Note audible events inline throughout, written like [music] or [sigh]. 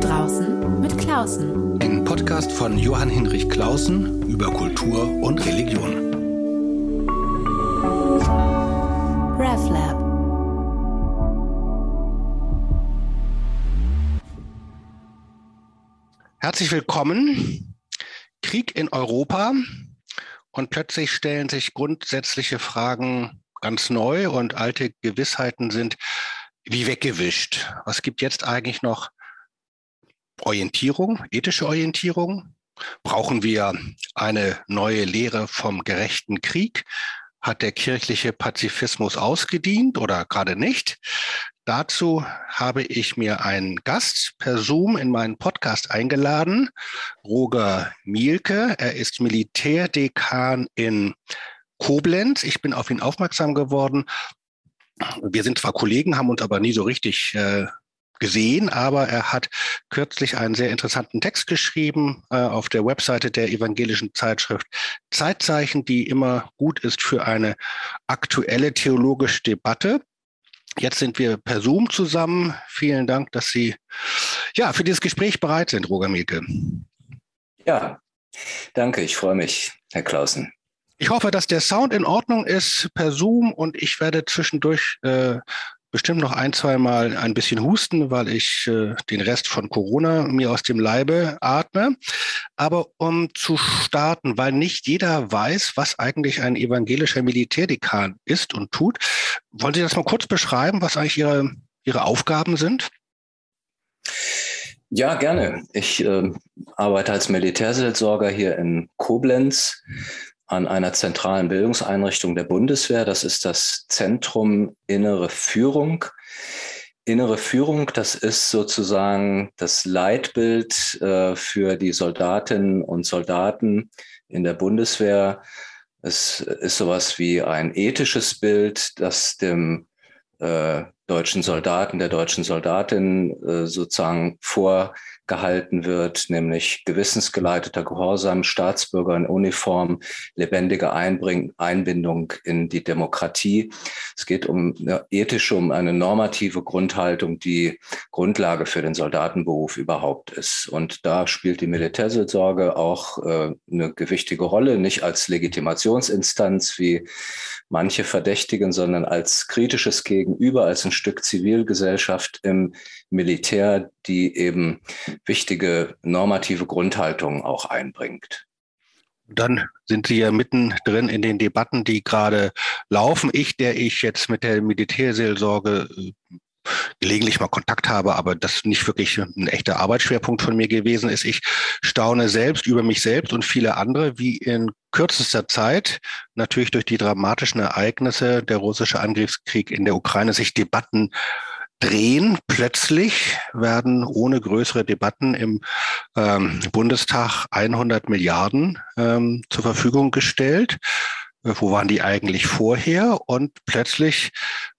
draußen mit Klausen. Ein Podcast von Johann Hinrich Klausen über Kultur und Religion. RevLab. Herzlich willkommen. Krieg in Europa. Und plötzlich stellen sich grundsätzliche Fragen ganz neu und alte Gewissheiten sind wie weggewischt. Was gibt jetzt eigentlich noch Orientierung, ethische Orientierung? Brauchen wir eine neue Lehre vom gerechten Krieg? Hat der kirchliche Pazifismus ausgedient oder gerade nicht? Dazu habe ich mir einen Gast per Zoom in meinen Podcast eingeladen, Roger Mielke. Er ist Militärdekan in Koblenz. Ich bin auf ihn aufmerksam geworden. Wir sind zwar Kollegen, haben uns aber nie so richtig äh, gesehen, aber er hat kürzlich einen sehr interessanten Text geschrieben äh, auf der Webseite der evangelischen Zeitschrift Zeitzeichen, die immer gut ist für eine aktuelle theologische Debatte. Jetzt sind wir per Zoom zusammen. Vielen Dank, dass Sie ja für dieses Gespräch bereit sind, Roger Mielke. Ja, danke. Ich freue mich, Herr Klausen. Ich hoffe, dass der Sound in Ordnung ist per Zoom und ich werde zwischendurch äh, bestimmt noch ein, zwei Mal ein bisschen husten, weil ich äh, den Rest von Corona mir aus dem Leibe atme. Aber um zu starten, weil nicht jeder weiß, was eigentlich ein evangelischer Militärdekan ist und tut, wollen Sie das mal kurz beschreiben, was eigentlich Ihre, Ihre Aufgaben sind? Ja, gerne. Ich äh, arbeite als Militärseelsorger hier in Koblenz an einer zentralen Bildungseinrichtung der Bundeswehr. Das ist das Zentrum Innere Führung. Innere Führung, das ist sozusagen das Leitbild äh, für die Soldatinnen und Soldaten in der Bundeswehr. Es ist sowas wie ein ethisches Bild, das dem äh, deutschen Soldaten, der deutschen Soldatin äh, sozusagen vor gehalten wird, nämlich gewissensgeleiteter Gehorsam, Staatsbürger in Uniform, lebendige Einbring Einbindung in die Demokratie. Es geht um eine ethische, um eine normative Grundhaltung, die Grundlage für den Soldatenberuf überhaupt ist. Und da spielt die Militärseelsorge auch äh, eine gewichtige Rolle, nicht als Legitimationsinstanz wie manche verdächtigen, sondern als kritisches Gegenüber, als ein Stück Zivilgesellschaft im Militär, die eben wichtige normative Grundhaltungen auch einbringt. Dann sind Sie ja mittendrin in den Debatten, die gerade laufen. Ich, der ich jetzt mit der Militärseelsorge äh, gelegentlich mal Kontakt habe, aber das nicht wirklich ein echter Arbeitsschwerpunkt von mir gewesen ist. Ich staune selbst über mich selbst und viele andere, wie in kürzester Zeit, natürlich durch die dramatischen Ereignisse, der russische Angriffskrieg in der Ukraine, sich Debatten drehen. Plötzlich werden ohne größere Debatten im ähm, Bundestag 100 Milliarden ähm, zur Verfügung gestellt. Äh, wo waren die eigentlich vorher? Und plötzlich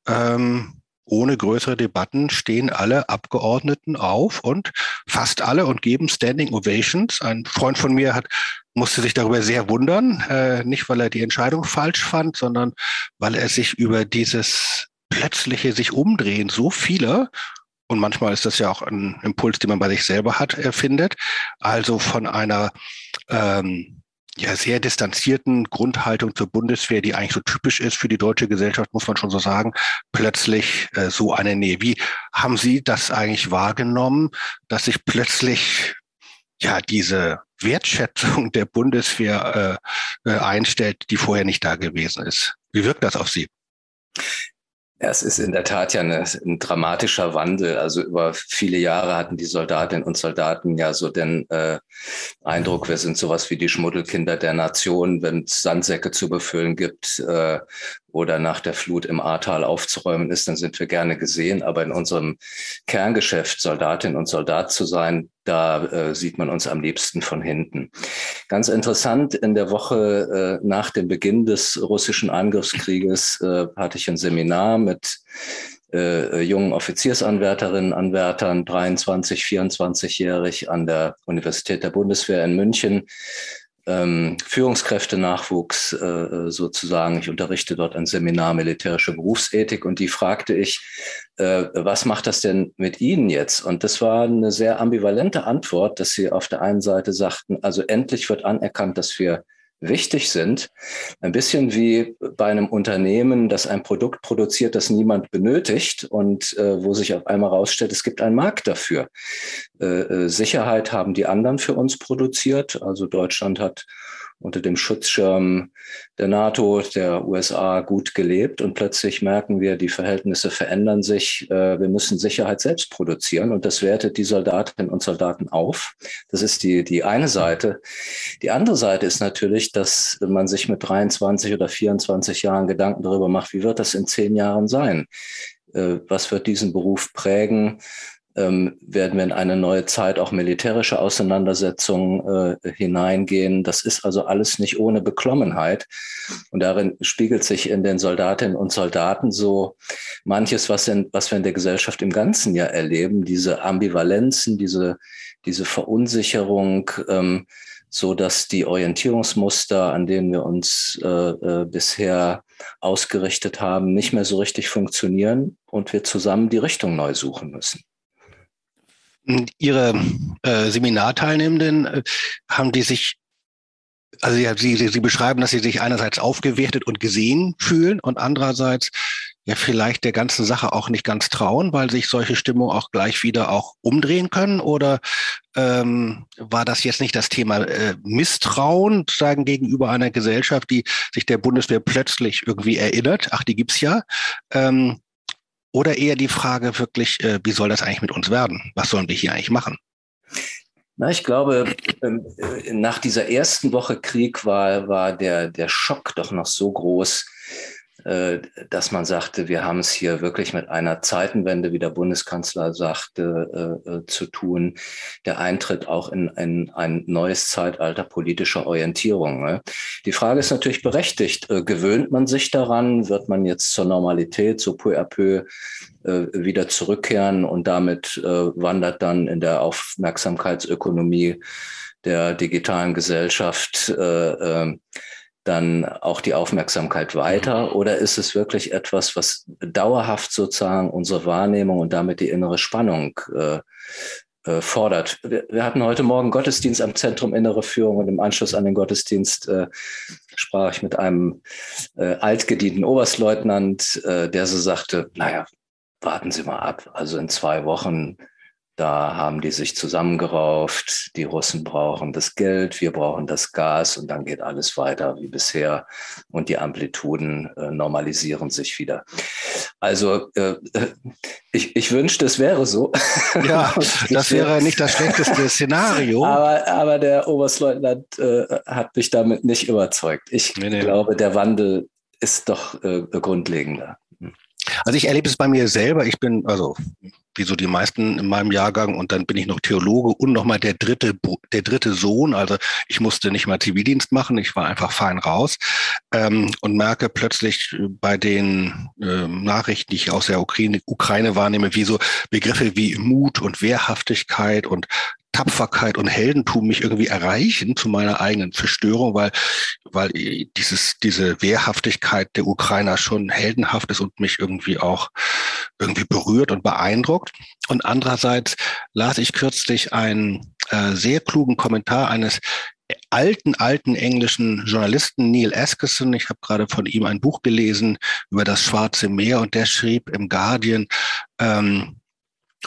ähm, ohne größere Debatten stehen alle Abgeordneten auf und fast alle und geben Standing Ovations. Ein Freund von mir hat musste sich darüber sehr wundern, äh, nicht weil er die Entscheidung falsch fand, sondern weil er sich über dieses plötzliche sich umdrehen so viele und manchmal ist das ja auch ein Impuls, den man bei sich selber hat, erfindet. Also von einer ähm, ja, sehr distanzierten Grundhaltung zur Bundeswehr, die eigentlich so typisch ist für die deutsche Gesellschaft, muss man schon so sagen, plötzlich äh, so eine Nähe. Wie haben Sie das eigentlich wahrgenommen, dass sich plötzlich ja diese Wertschätzung der Bundeswehr äh, äh, einstellt, die vorher nicht da gewesen ist? Wie wirkt das auf Sie? Ja, es ist in der Tat ja eine, ein dramatischer Wandel. Also über viele Jahre hatten die Soldatinnen und Soldaten ja so den äh, Eindruck, wir sind sowas wie die Schmuddelkinder der Nation, wenn es Sandsäcke zu befüllen gibt äh, oder nach der Flut im Ahrtal aufzuräumen ist, dann sind wir gerne gesehen. Aber in unserem Kerngeschäft, Soldatin und Soldat zu sein, da äh, sieht man uns am liebsten von hinten. Ganz interessant, in der Woche äh, nach dem Beginn des russischen Angriffskrieges äh, hatte ich ein Seminar mit äh, jungen Offiziersanwärterinnen, Anwärtern, 23, 24-jährig an der Universität der Bundeswehr in München ähm, Führungskräftenachwuchs äh, sozusagen. Ich unterrichte dort ein Seminar militärische Berufsethik und die fragte ich, äh, was macht das denn mit Ihnen jetzt? Und das war eine sehr ambivalente Antwort, dass sie auf der einen Seite sagten, also endlich wird anerkannt, dass wir wichtig sind. Ein bisschen wie bei einem Unternehmen, das ein Produkt produziert, das niemand benötigt und äh, wo sich auf einmal herausstellt, es gibt einen Markt dafür. Äh, äh, Sicherheit haben die anderen für uns produziert. Also Deutschland hat unter dem Schutzschirm der NATO, der USA gut gelebt und plötzlich merken wir, die Verhältnisse verändern sich. Äh, wir müssen Sicherheit selbst produzieren und das wertet die Soldatinnen und Soldaten auf. Das ist die, die eine Seite. Die andere Seite ist natürlich, dass man sich mit 23 oder 24 Jahren Gedanken darüber macht, wie wird das in zehn Jahren sein? Äh, was wird diesen Beruf prägen? Ähm, werden wir in eine neue Zeit auch militärische Auseinandersetzungen äh, hineingehen. Das ist also alles nicht ohne Beklommenheit. Und darin spiegelt sich in den Soldatinnen und Soldaten so manches, was, in, was wir in der Gesellschaft im ganzen Jahr erleben, diese Ambivalenzen, diese, diese Verunsicherung, ähm, so dass die Orientierungsmuster, an denen wir uns äh, äh, bisher ausgerichtet haben, nicht mehr so richtig funktionieren und wir zusammen die Richtung neu suchen müssen. Ihre äh, Seminarteilnehmenden, äh, haben die sich, also sie, sie, sie beschreiben, dass sie sich einerseits aufgewertet und gesehen fühlen und andererseits ja vielleicht der ganzen Sache auch nicht ganz trauen, weil sich solche Stimmungen auch gleich wieder auch umdrehen können? Oder ähm, war das jetzt nicht das Thema äh, Misstrauen sagen gegenüber einer Gesellschaft, die sich der Bundeswehr plötzlich irgendwie erinnert? Ach, die gibt's ja. Ähm, oder eher die Frage wirklich, äh, wie soll das eigentlich mit uns werden? Was sollen wir hier eigentlich machen? Na, ich glaube, ähm, äh, nach dieser ersten Woche Krieg war, war der, der Schock doch noch so groß, dass man sagte, wir haben es hier wirklich mit einer Zeitenwende, wie der Bundeskanzler sagte, äh, äh, zu tun. Der Eintritt auch in, in ein neues Zeitalter politischer Orientierung. Ne? Die Frage ist natürlich berechtigt. Gewöhnt man sich daran? Wird man jetzt zur Normalität, so peu à peu wieder zurückkehren und damit wandert dann in der Aufmerksamkeitsökonomie der digitalen Gesellschaft äh, dann auch die Aufmerksamkeit weiter? Mhm. Oder ist es wirklich etwas, was dauerhaft sozusagen unsere Wahrnehmung und damit die innere Spannung äh, äh, fordert? Wir, wir, hatten heute Morgen Gottesdienst am Zentrum Innere Führung und im Anschluss an den Gottesdienst äh, sprach ich mit einem äh, altgedienten Oberstleutnant, äh, der so sagte, naja, warten Sie mal ab. Also in zwei Wochen da haben die sich zusammengerauft. Die Russen brauchen das Geld, wir brauchen das Gas und dann geht alles weiter wie bisher und die Amplituden äh, normalisieren sich wieder. Also äh, ich, ich wünschte, es wäre so. [laughs] Ja, das wäre nicht das schlechteste Szenario. [laughs] Aber, aber der Oberstleutnant äh, hat mich damit nicht überzeugt. Ich nee, nee. glaube, der Wandel ist doch äh, grundlegender. Also ich erlebe es bei mir selber. Ich bin, also wie so die meisten in meinem Jahrgang und dann bin ich noch Theologe und nochmal der dritte, der dritte Sohn. Also ich musste nicht mal Zivildienst machen, ich war einfach fein raus ähm, und merke plötzlich bei den äh, Nachrichten, die ich aus der Ukraine, Ukraine wahrnehme, wie so Begriffe wie Mut und Wehrhaftigkeit und Tapferkeit und Heldentum mich irgendwie erreichen zu meiner eigenen Zerstörung, weil, weil dieses, diese Wehrhaftigkeit der Ukrainer schon heldenhaft ist und mich irgendwie auch irgendwie berührt und beeindruckt. Und andererseits las ich kürzlich einen äh, sehr klugen Kommentar eines alten, alten englischen Journalisten Neil Askeson. Ich habe gerade von ihm ein Buch gelesen über das Schwarze Meer und der schrieb im Guardian, ähm,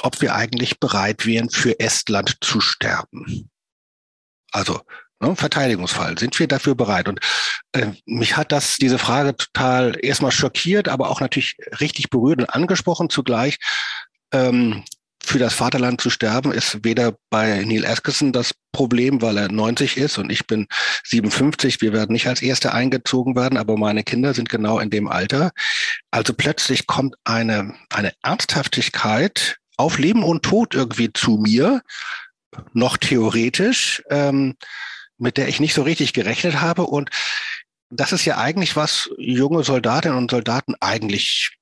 ob wir eigentlich bereit wären, für Estland zu sterben. Also ne, Verteidigungsfall, sind wir dafür bereit? Und äh, mich hat das diese Frage total erstmal schockiert, aber auch natürlich richtig berührt und angesprochen zugleich. Ähm, für das Vaterland zu sterben ist weder bei Neil Askeson das Problem, weil er 90 ist und ich bin 57. Wir werden nicht als Erste eingezogen werden, aber meine Kinder sind genau in dem Alter. Also plötzlich kommt eine, eine Ernsthaftigkeit auf Leben und Tod irgendwie zu mir, noch theoretisch, ähm, mit der ich nicht so richtig gerechnet habe. Und das ist ja eigentlich was junge Soldatinnen und Soldaten eigentlich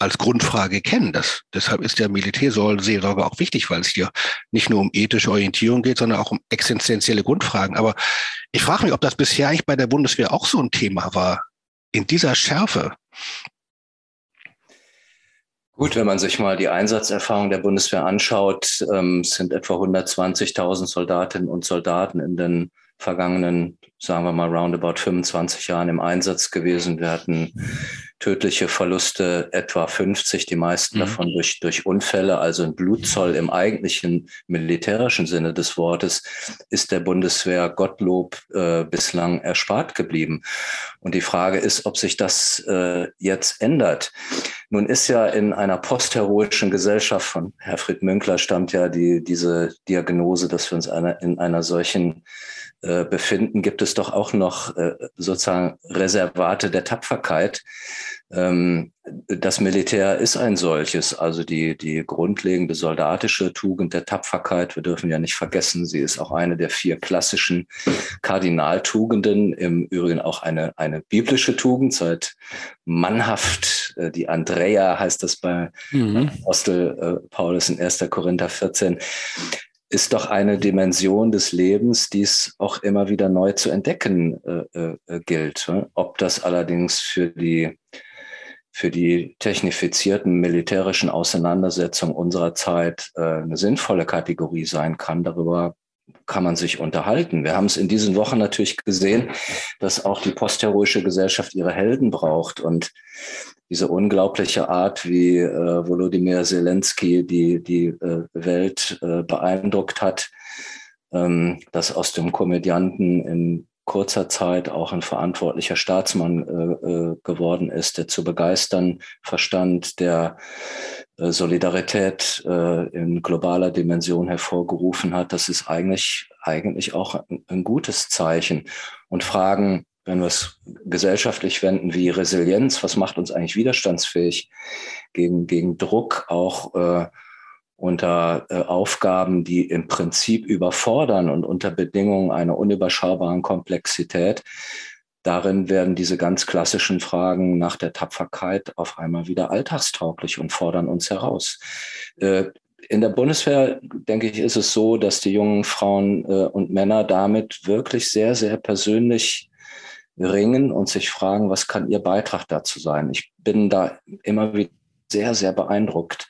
als Grundfrage kennen. Das, deshalb ist der Militärseelsorge auch wichtig, weil es hier nicht nur um ethische Orientierung geht, sondern auch um existenzielle Grundfragen. Aber ich frage mich, ob das bisher eigentlich bei der Bundeswehr auch so ein Thema war. In dieser Schärfe. Gut, wenn man sich mal die Einsatzerfahrung der Bundeswehr anschaut, ähm, sind etwa 120.000 Soldatinnen und Soldaten in den vergangenen, sagen wir mal, roundabout 25 Jahren im Einsatz gewesen. Wir hatten tödliche Verluste etwa 50, die meisten mhm. davon durch, durch Unfälle, also ein Blutzoll im eigentlichen militärischen Sinne des Wortes, ist der Bundeswehr Gottlob äh, bislang erspart geblieben. Und die Frage ist, ob sich das äh, jetzt ändert. Nun ist ja in einer postheroischen Gesellschaft von Herfried Münkler stammt ja die, diese Diagnose, dass wir uns einer, in einer solchen äh, befinden, gibt es doch auch noch äh, sozusagen Reservate der Tapferkeit. Ähm, das Militär ist ein solches, also die, die grundlegende soldatische Tugend der Tapferkeit. Wir dürfen ja nicht vergessen, sie ist auch eine der vier klassischen Kardinaltugenden, im Übrigen auch eine, eine biblische Tugend, seit mannhaft, äh, die Andrea heißt das bei mhm. Apostel Paulus in 1. Korinther 14 ist doch eine Dimension des Lebens, die es auch immer wieder neu zu entdecken äh, äh, gilt. Ne? Ob das allerdings für die, für die technifizierten militärischen Auseinandersetzungen unserer Zeit äh, eine sinnvolle Kategorie sein kann, darüber kann man sich unterhalten. Wir haben es in diesen Wochen natürlich gesehen, dass auch die postheroische Gesellschaft ihre Helden braucht. Und diese unglaubliche Art, wie äh, Volodymyr Zelensky die, die äh, Welt äh, beeindruckt hat, ähm, dass aus dem Komödianten in kurzer Zeit auch ein verantwortlicher Staatsmann äh, äh, geworden ist, der zu begeistern verstand, der Solidarität äh, in globaler Dimension hervorgerufen hat, das ist eigentlich, eigentlich auch ein, ein gutes Zeichen. Und Fragen, wenn wir es gesellschaftlich wenden, wie Resilienz, was macht uns eigentlich widerstandsfähig gegen, gegen Druck, auch äh, unter äh, Aufgaben, die im Prinzip überfordern und unter Bedingungen einer unüberschaubaren Komplexität. Darin werden diese ganz klassischen Fragen nach der Tapferkeit auf einmal wieder alltagstauglich und fordern uns heraus. Äh, in der Bundeswehr, denke ich, ist es so, dass die jungen Frauen äh, und Männer damit wirklich sehr, sehr persönlich ringen und sich fragen, was kann ihr Beitrag dazu sein? Ich bin da immer wieder sehr, sehr beeindruckt,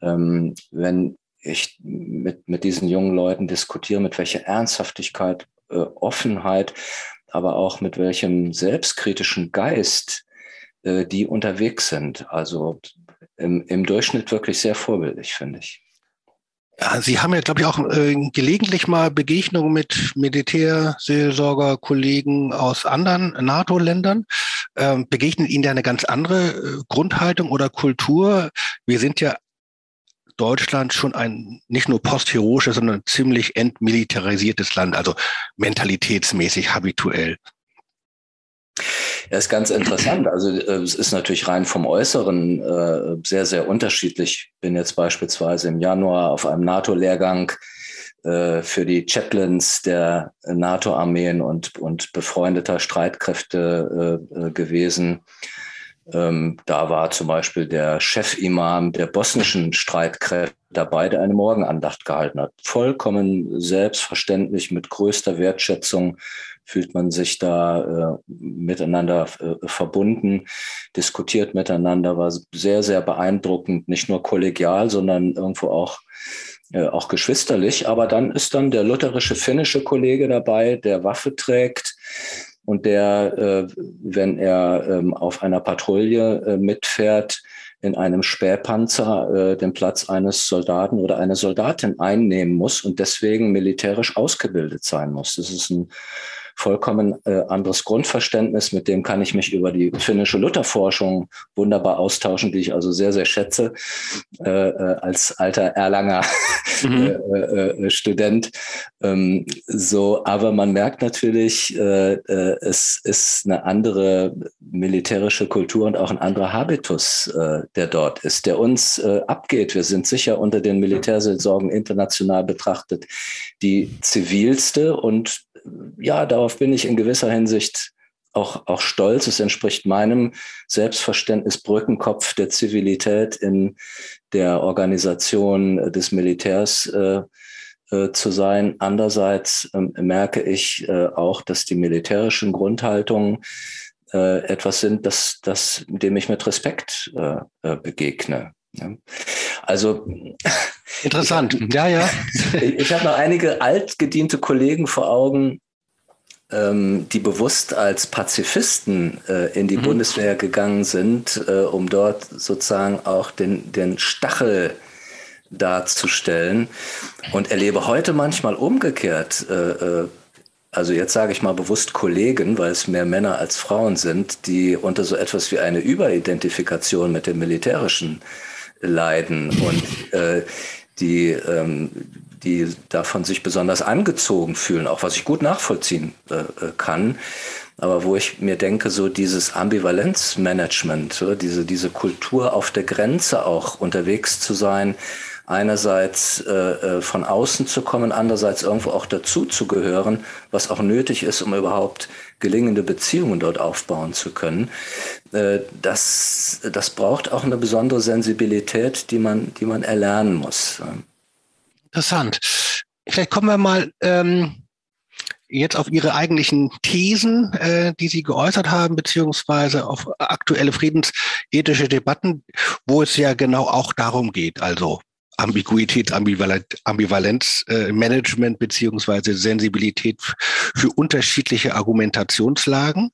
ähm, wenn ich mit, mit diesen jungen Leuten diskutiere, mit welcher Ernsthaftigkeit, äh, Offenheit, aber auch mit welchem selbstkritischen Geist äh, die unterwegs sind. Also im, im Durchschnitt wirklich sehr vorbildlich, finde ich. Ja, Sie haben ja, glaube ich, auch äh, gelegentlich mal Begegnungen mit Militärseelsorger, Kollegen aus anderen NATO-Ländern. Ähm, begegnet Ihnen da eine ganz andere äh, Grundhaltung oder Kultur? Wir sind ja Deutschland schon ein nicht nur postheroisches, sondern ziemlich entmilitarisiertes Land, also mentalitätsmäßig habituell. Ja, ist ganz interessant. Also äh, es ist natürlich rein vom Äußeren äh, sehr, sehr unterschiedlich. Ich bin jetzt beispielsweise im Januar auf einem NATO-Lehrgang äh, für die Chaplains der NATO-Armeen und, und befreundeter Streitkräfte äh, äh, gewesen. Ähm, da war zum Beispiel der Chefimam der bosnischen Streitkräfte dabei, der eine Morgenandacht gehalten hat. Vollkommen selbstverständlich, mit größter Wertschätzung fühlt man sich da äh, miteinander äh, verbunden, diskutiert miteinander, war sehr, sehr beeindruckend, nicht nur kollegial, sondern irgendwo auch äh, auch geschwisterlich. Aber dann ist dann der lutherische finnische Kollege dabei, der Waffe trägt und der, äh, wenn er ähm, auf einer Patrouille äh, mitfährt, in einem Spähpanzer äh, den Platz eines Soldaten oder einer Soldatin einnehmen muss und deswegen militärisch ausgebildet sein muss. Das ist ein vollkommen äh, anderes Grundverständnis. Mit dem kann ich mich über die finnische Lutherforschung wunderbar austauschen, die ich also sehr, sehr schätze äh, äh als alter Erlanger [laughs] mhm. Äh, äh, äh, Student. Ähm, so, aber man merkt natürlich, äh, äh, es ist eine andere militärische Kultur und auch ein anderer Habitus, äh, der dort ist, der uns äh, abgeht. Wir sind sicher unter den Militärseelsorgen international betrachtet die zivilste und ja, darauf bin ich in gewisser Hinsicht auch, auch stolz. Es entspricht meinem Selbstverständnis Brückenkopf der Zivilität in der Organisation des Militärs äh, äh, zu sein. Andererseits äh, merke ich äh, auch, dass die militärischen Grundhaltungen äh, etwas sind, das, das, dem ich mit Respekt äh, begegne. Ja. Also interessant. Ich, ja, ja. ich, habe noch einige altgediente Kollegen vor Augen, ähm, die bewusst als Pazifisten äh, in die mhm. Bundeswehr gegangen sind, äh, um dort sozusagen auch den, den Stachel darzustellen. Und erlebe heute manchmal umgekehrt, äh, äh also jetzt sage ich mal bewusst Kollegen, weil es mehr Männer als Frauen sind, die unter so etwas wie eine Überidentifikation mit dem Militärischen leiden und äh, die, ähm, die davon sich besonders angezogen fühlen, auch was ich gut nachvollziehen äh, äh kann. Aber wo ich mir denke, so dieses Ambivalenzmanagement, diese, diese Kultur auf der Grenze auch unterwegs zu sein, einerseits äh, äh, von außen zu kommen, andererseits irgendwo auch dazu zu gehören, was auch nötig ist, um überhaupt gelingende Beziehungen dort aufbauen zu können. Äh, das, das braucht auch eine besondere Sensibilität, die man, die man erlernen muss. Interessant. Vielleicht kommen wir mal ähm, jetzt auf Ihre eigentlichen Thesen, äh, die Sie geäußert haben, beziehungsweise auf aktuelle friedensethische Debatten, wo es ja genau auch darum geht, also Ambiguität, Ambivalenz, äh, Management beziehungsweise Sensibilität für unterschiedliche Argumentationslagen.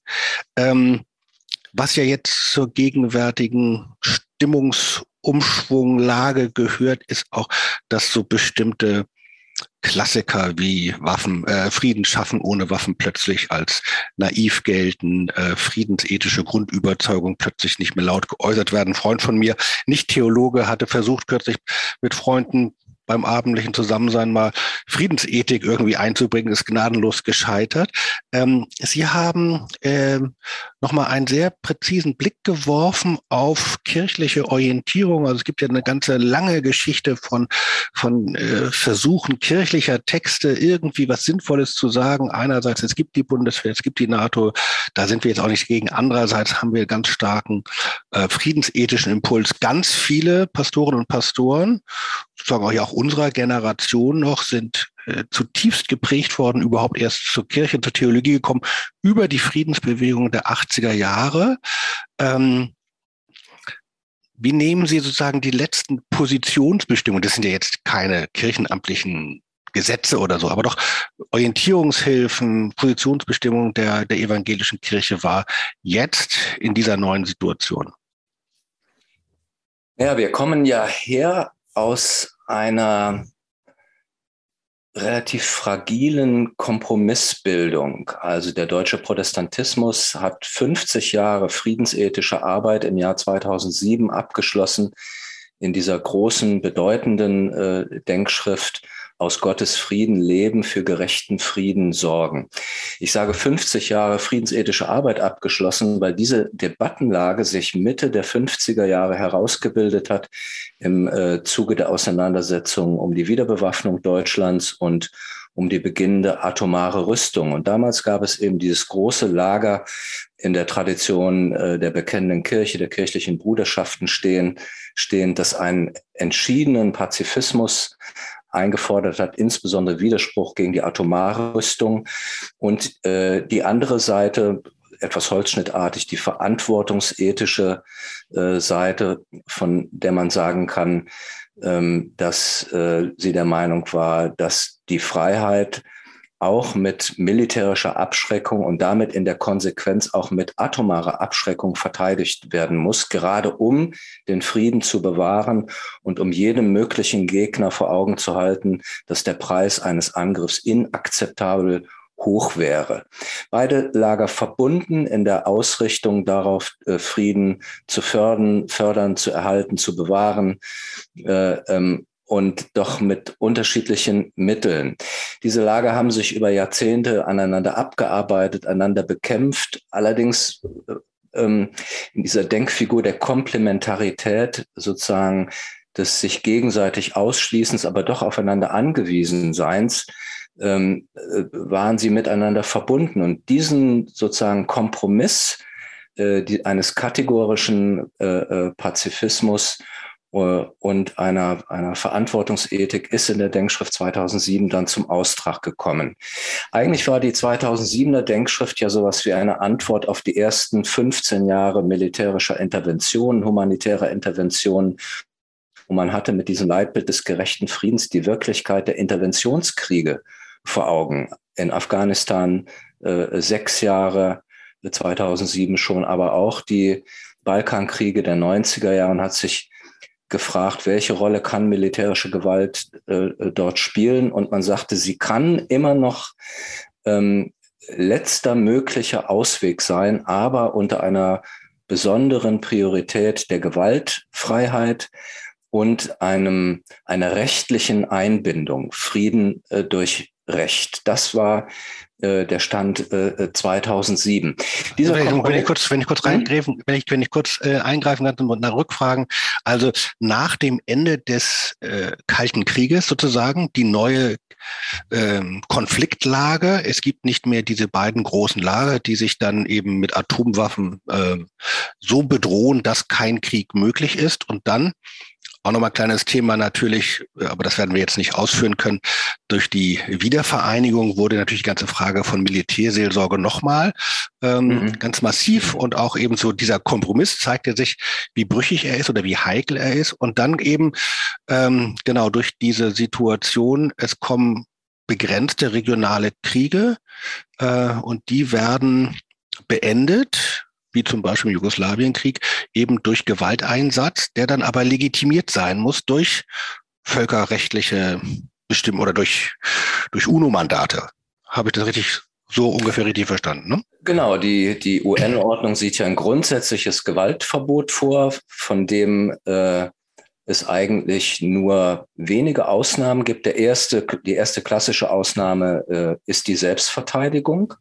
Ähm, was ja jetzt zur gegenwärtigen Stimmungsumschwunglage gehört, ist auch, dass so bestimmte Klassiker wie Waffen, äh, Frieden schaffen ohne Waffen plötzlich als naiv gelten, äh, friedensethische Grundüberzeugung plötzlich nicht mehr laut geäußert werden. Ein Freund von mir, nicht Theologe, hatte versucht kürzlich mit Freunden beim abendlichen Zusammensein mal Friedensethik irgendwie einzubringen, ist gnadenlos gescheitert. Ähm, Sie haben ähm, nochmal einen sehr präzisen Blick geworfen auf kirchliche Orientierung. Also es gibt ja eine ganze lange Geschichte von, von äh, Versuchen kirchlicher Texte irgendwie was Sinnvolles zu sagen. Einerseits, es gibt die Bundeswehr, es gibt die NATO, da sind wir jetzt auch nicht gegen. Andererseits haben wir ganz starken äh, friedensethischen Impuls. Ganz viele Pastoren und Pastoren, sozusagen auch unserer Generation noch, sind äh, zutiefst geprägt worden, überhaupt erst zur Kirche, zur Theologie gekommen, über die Friedensbewegung der 80er Jahre. Ähm, wie nehmen Sie sozusagen die letzten Positionsbestimmungen? Das sind ja jetzt keine kirchenamtlichen Gesetze oder so, aber doch Orientierungshilfen, Positionsbestimmungen der, der evangelischen Kirche war jetzt in dieser neuen Situation. Ja, wir kommen ja her aus einer relativ fragilen Kompromissbildung. Also der deutsche Protestantismus hat 50 Jahre friedensethische Arbeit im Jahr 2007 abgeschlossen in dieser großen, bedeutenden äh, Denkschrift aus Gottes Frieden leben, für gerechten Frieden sorgen. Ich sage 50 Jahre friedensethische Arbeit abgeschlossen, weil diese Debattenlage sich Mitte der 50er Jahre herausgebildet hat im äh, Zuge der Auseinandersetzungen um die Wiederbewaffnung Deutschlands und um die beginnende atomare Rüstung. Und damals gab es eben dieses große Lager in der Tradition äh, der bekennenden Kirche, der kirchlichen Bruderschaften stehen, stehen, das einen entschiedenen Pazifismus eingefordert hat, insbesondere Widerspruch gegen die atomare Rüstung und äh, die andere Seite etwas holzschnittartig die verantwortungsethische äh, Seite, von der man sagen kann, ähm, dass äh, sie der Meinung war, dass die Freiheit auch mit militärischer Abschreckung und damit in der Konsequenz auch mit atomarer Abschreckung verteidigt werden muss, gerade um den Frieden zu bewahren und um jedem möglichen Gegner vor Augen zu halten, dass der Preis eines Angriffs inakzeptabel hoch wäre. Beide Lager verbunden in der Ausrichtung darauf, äh, Frieden zu fördern, fördern, zu erhalten, zu bewahren. Äh, ähm, und doch mit unterschiedlichen Mitteln. Diese Lager haben sich über Jahrzehnte aneinander abgearbeitet, einander bekämpft. Allerdings äh, ähm, in dieser Denkfigur der Komplementarität sozusagen des sich gegenseitig Ausschließens, aber doch aufeinander angewiesen Seins, ähm, äh, waren sie miteinander verbunden. Und diesen sozusagen Kompromiss äh, die, eines kategorischen äh, äh Pazifismus und einer, einer Verantwortungsethik ist in der Denkschrift 2007 dann zum Austrag gekommen. Eigentlich war die 2007er Denkschrift ja sowas wie eine Antwort auf die ersten 15 Jahre militärischer Intervention, humanitärer Intervention. Und man hatte mit diesem Leitbild des gerechten Friedens die Wirklichkeit der Interventionskriege vor Augen. In Afghanistan äh, sechs Jahre, 2007 schon, aber auch die Balkankriege der 90er Jahre hat sich gefragt, welche Rolle kann militärische Gewalt äh, dort spielen? Und man sagte, sie kann immer noch ähm, letzter möglicher Ausweg sein, aber unter einer besonderen Priorität der Gewaltfreiheit und einem, einer rechtlichen Einbindung, Frieden äh, durch Recht. Das war äh, der Stand äh, 2007. Dieser wenn, wenn ich kurz, wenn ich kurz hm? reingreifen, wenn ich, wenn ich kurz äh, eingreifen kann und nach Rückfragen. Also nach dem Ende des äh, Kalten Krieges sozusagen die neue ähm, Konfliktlage. Es gibt nicht mehr diese beiden großen Lager, die sich dann eben mit Atomwaffen äh, so bedrohen, dass kein Krieg möglich ist. Und dann auch nochmal ein kleines Thema natürlich, aber das werden wir jetzt nicht ausführen können. Durch die Wiedervereinigung wurde natürlich die ganze Frage von Militärseelsorge nochmal ähm, mhm. ganz massiv und auch eben so dieser Kompromiss zeigte sich, wie brüchig er ist oder wie heikel er ist. Und dann eben ähm, genau durch diese Situation, es kommen begrenzte regionale Kriege äh, und die werden beendet wie zum Beispiel im Jugoslawienkrieg, eben durch Gewalteinsatz, der dann aber legitimiert sein muss durch völkerrechtliche Bestimmungen oder durch, durch UNO-Mandate. Habe ich das richtig so ungefähr richtig verstanden, ne? Genau, die, die UN-Ordnung sieht ja ein grundsätzliches Gewaltverbot vor, von dem äh, es eigentlich nur wenige Ausnahmen gibt. Der erste, die erste klassische Ausnahme äh, ist die Selbstverteidigung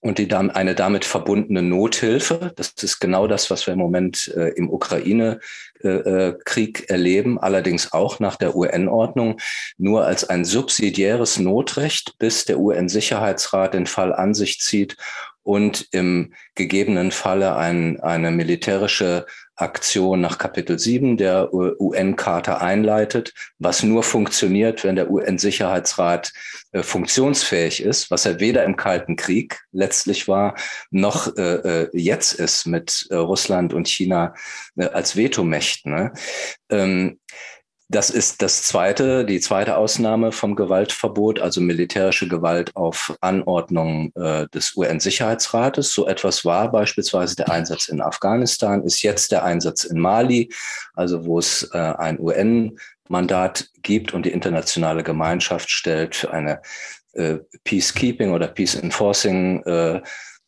und die, eine damit verbundene Nothilfe. Das ist genau das, was wir im Moment äh, im Ukraine-Krieg äh, erleben, allerdings auch nach der UN-Ordnung, nur als ein subsidiäres Notrecht, bis der UN-Sicherheitsrat den Fall an sich zieht und im gegebenen Falle ein, eine militärische Aktion nach Kapitel 7 der UN-Charta einleitet, was nur funktioniert, wenn der UN-Sicherheitsrat äh, funktionsfähig ist, was er weder im Kalten Krieg letztlich war, noch äh, äh jetzt ist mit äh, Russland und China äh, als Vetomächten. Ne? Ähm, das ist das zweite, die zweite Ausnahme vom Gewaltverbot, also militärische Gewalt auf Anordnung äh, des UN-Sicherheitsrates. So etwas war beispielsweise der Einsatz in Afghanistan, ist jetzt der Einsatz in Mali, also wo es äh, ein UN-Mandat gibt und die internationale Gemeinschaft stellt für eine äh, Peacekeeping oder Peace Enforcing äh,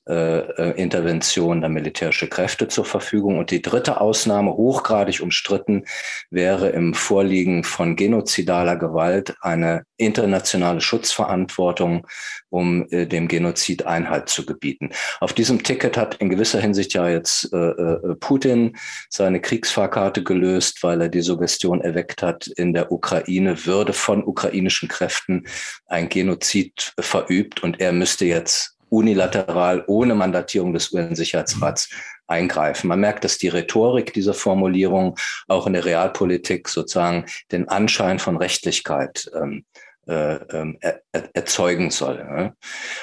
Intervention der militärische Kräfte zur Verfügung. Und die dritte Ausnahme, hochgradig umstritten, wäre im Vorliegen von genozidaler Gewalt eine internationale Schutzverantwortung, um äh, dem Genozid Einhalt zu gebieten. Auf diesem Ticket hat in gewisser Hinsicht ja jetzt äh, äh, Putin seine Kriegsfahrkarte gelöst, weil er die Suggestion erweckt hat, in der Ukraine würde von ukrainischen Kräften ein Genozid verübt und er müsste jetzt unilateral ohne Mandatierung des UN-Sicherheitsrats eingreifen. Man merkt, dass die Rhetorik dieser Formulierung auch in der Realpolitik sozusagen den Anschein von Rechtlichkeit ähm, äh, ähm, er, erzeugen soll.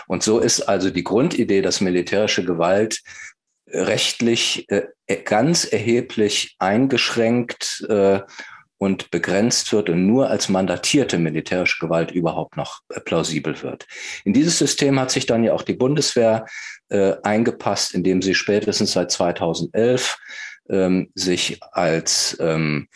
Und so ist also die Grundidee, dass militärische Gewalt rechtlich äh, ganz erheblich eingeschränkt äh, und begrenzt wird und nur als mandatierte militärische Gewalt überhaupt noch äh, plausibel wird. In dieses System hat sich dann ja auch die Bundeswehr äh, eingepasst, indem sie spätestens seit 2011 ähm, sich als ähm,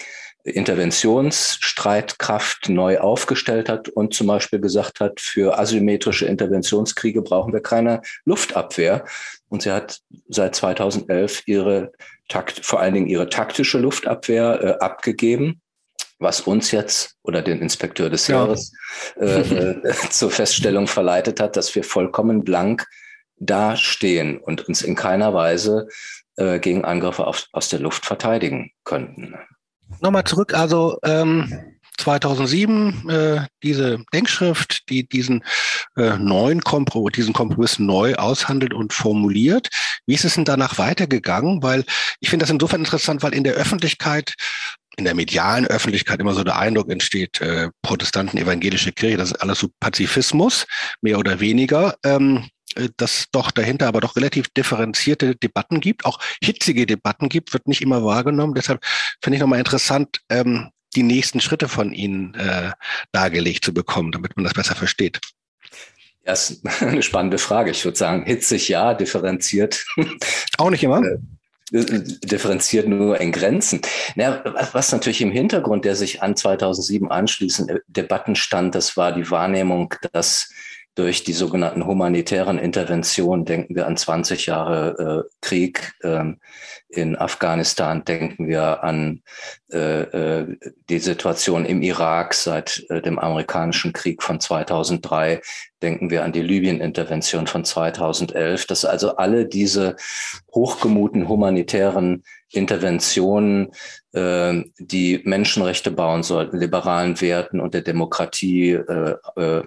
Interventionsstreitkraft neu aufgestellt hat und zum Beispiel gesagt hat, für asymmetrische Interventionskriege brauchen wir keine Luftabwehr. Und sie hat seit 2011 ihre Takt, vor allen Dingen ihre taktische Luftabwehr äh, abgegeben was uns jetzt oder den Inspekteur des Heeres ja. äh, äh, [laughs] zur Feststellung verleitet hat, dass wir vollkommen blank dastehen und uns in keiner Weise äh, gegen Angriffe auf, aus der Luft verteidigen könnten. Nochmal zurück, also ähm, 2007 äh, diese Denkschrift, die diesen äh, neuen Kompromiss, diesen Kompromiss neu aushandelt und formuliert. Wie ist es denn danach weitergegangen? Weil ich finde das insofern interessant, weil in der Öffentlichkeit in der medialen Öffentlichkeit immer so der Eindruck entsteht, äh, Protestanten, evangelische Kirche, das ist alles so Pazifismus, mehr oder weniger. Ähm, äh, dass doch dahinter aber doch relativ differenzierte Debatten gibt, auch hitzige Debatten gibt, wird nicht immer wahrgenommen. Deshalb finde ich nochmal interessant, ähm, die nächsten Schritte von Ihnen äh, dargelegt zu bekommen, damit man das besser versteht. Ja, ist [laughs] eine spannende Frage. Ich würde sagen, hitzig ja, differenziert. Auch nicht immer. Differenziert nur in Grenzen. Ja, was natürlich im Hintergrund der sich an 2007 anschließenden Debatten stand, das war die Wahrnehmung, dass durch die sogenannten humanitären Interventionen, denken wir an 20 Jahre äh, Krieg ähm, in Afghanistan, denken wir an äh, äh, die Situation im Irak seit äh, dem amerikanischen Krieg von 2003, denken wir an die Libyen-Intervention von 2011, dass also alle diese hochgemuten humanitären Interventionen, äh, die Menschenrechte bauen sollten, liberalen Werten und der Demokratie äh, äh,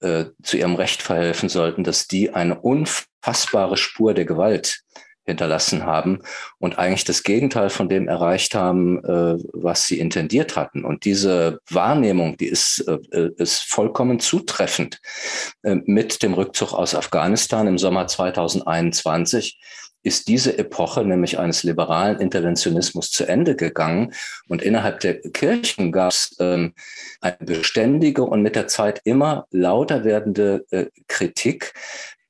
äh, zu ihrem Recht verhelfen sollten, dass die eine unfassbare Spur der Gewalt hinterlassen haben und eigentlich das Gegenteil von dem erreicht haben, äh, was sie intendiert hatten. Und diese Wahrnehmung, die ist, äh, ist vollkommen zutreffend. Äh, mit dem Rückzug aus Afghanistan im Sommer 2021 ist diese Epoche nämlich eines liberalen Interventionismus zu Ende gegangen. Und innerhalb der Kirchen gab es ähm, eine beständige und mit der Zeit immer lauter werdende äh, Kritik,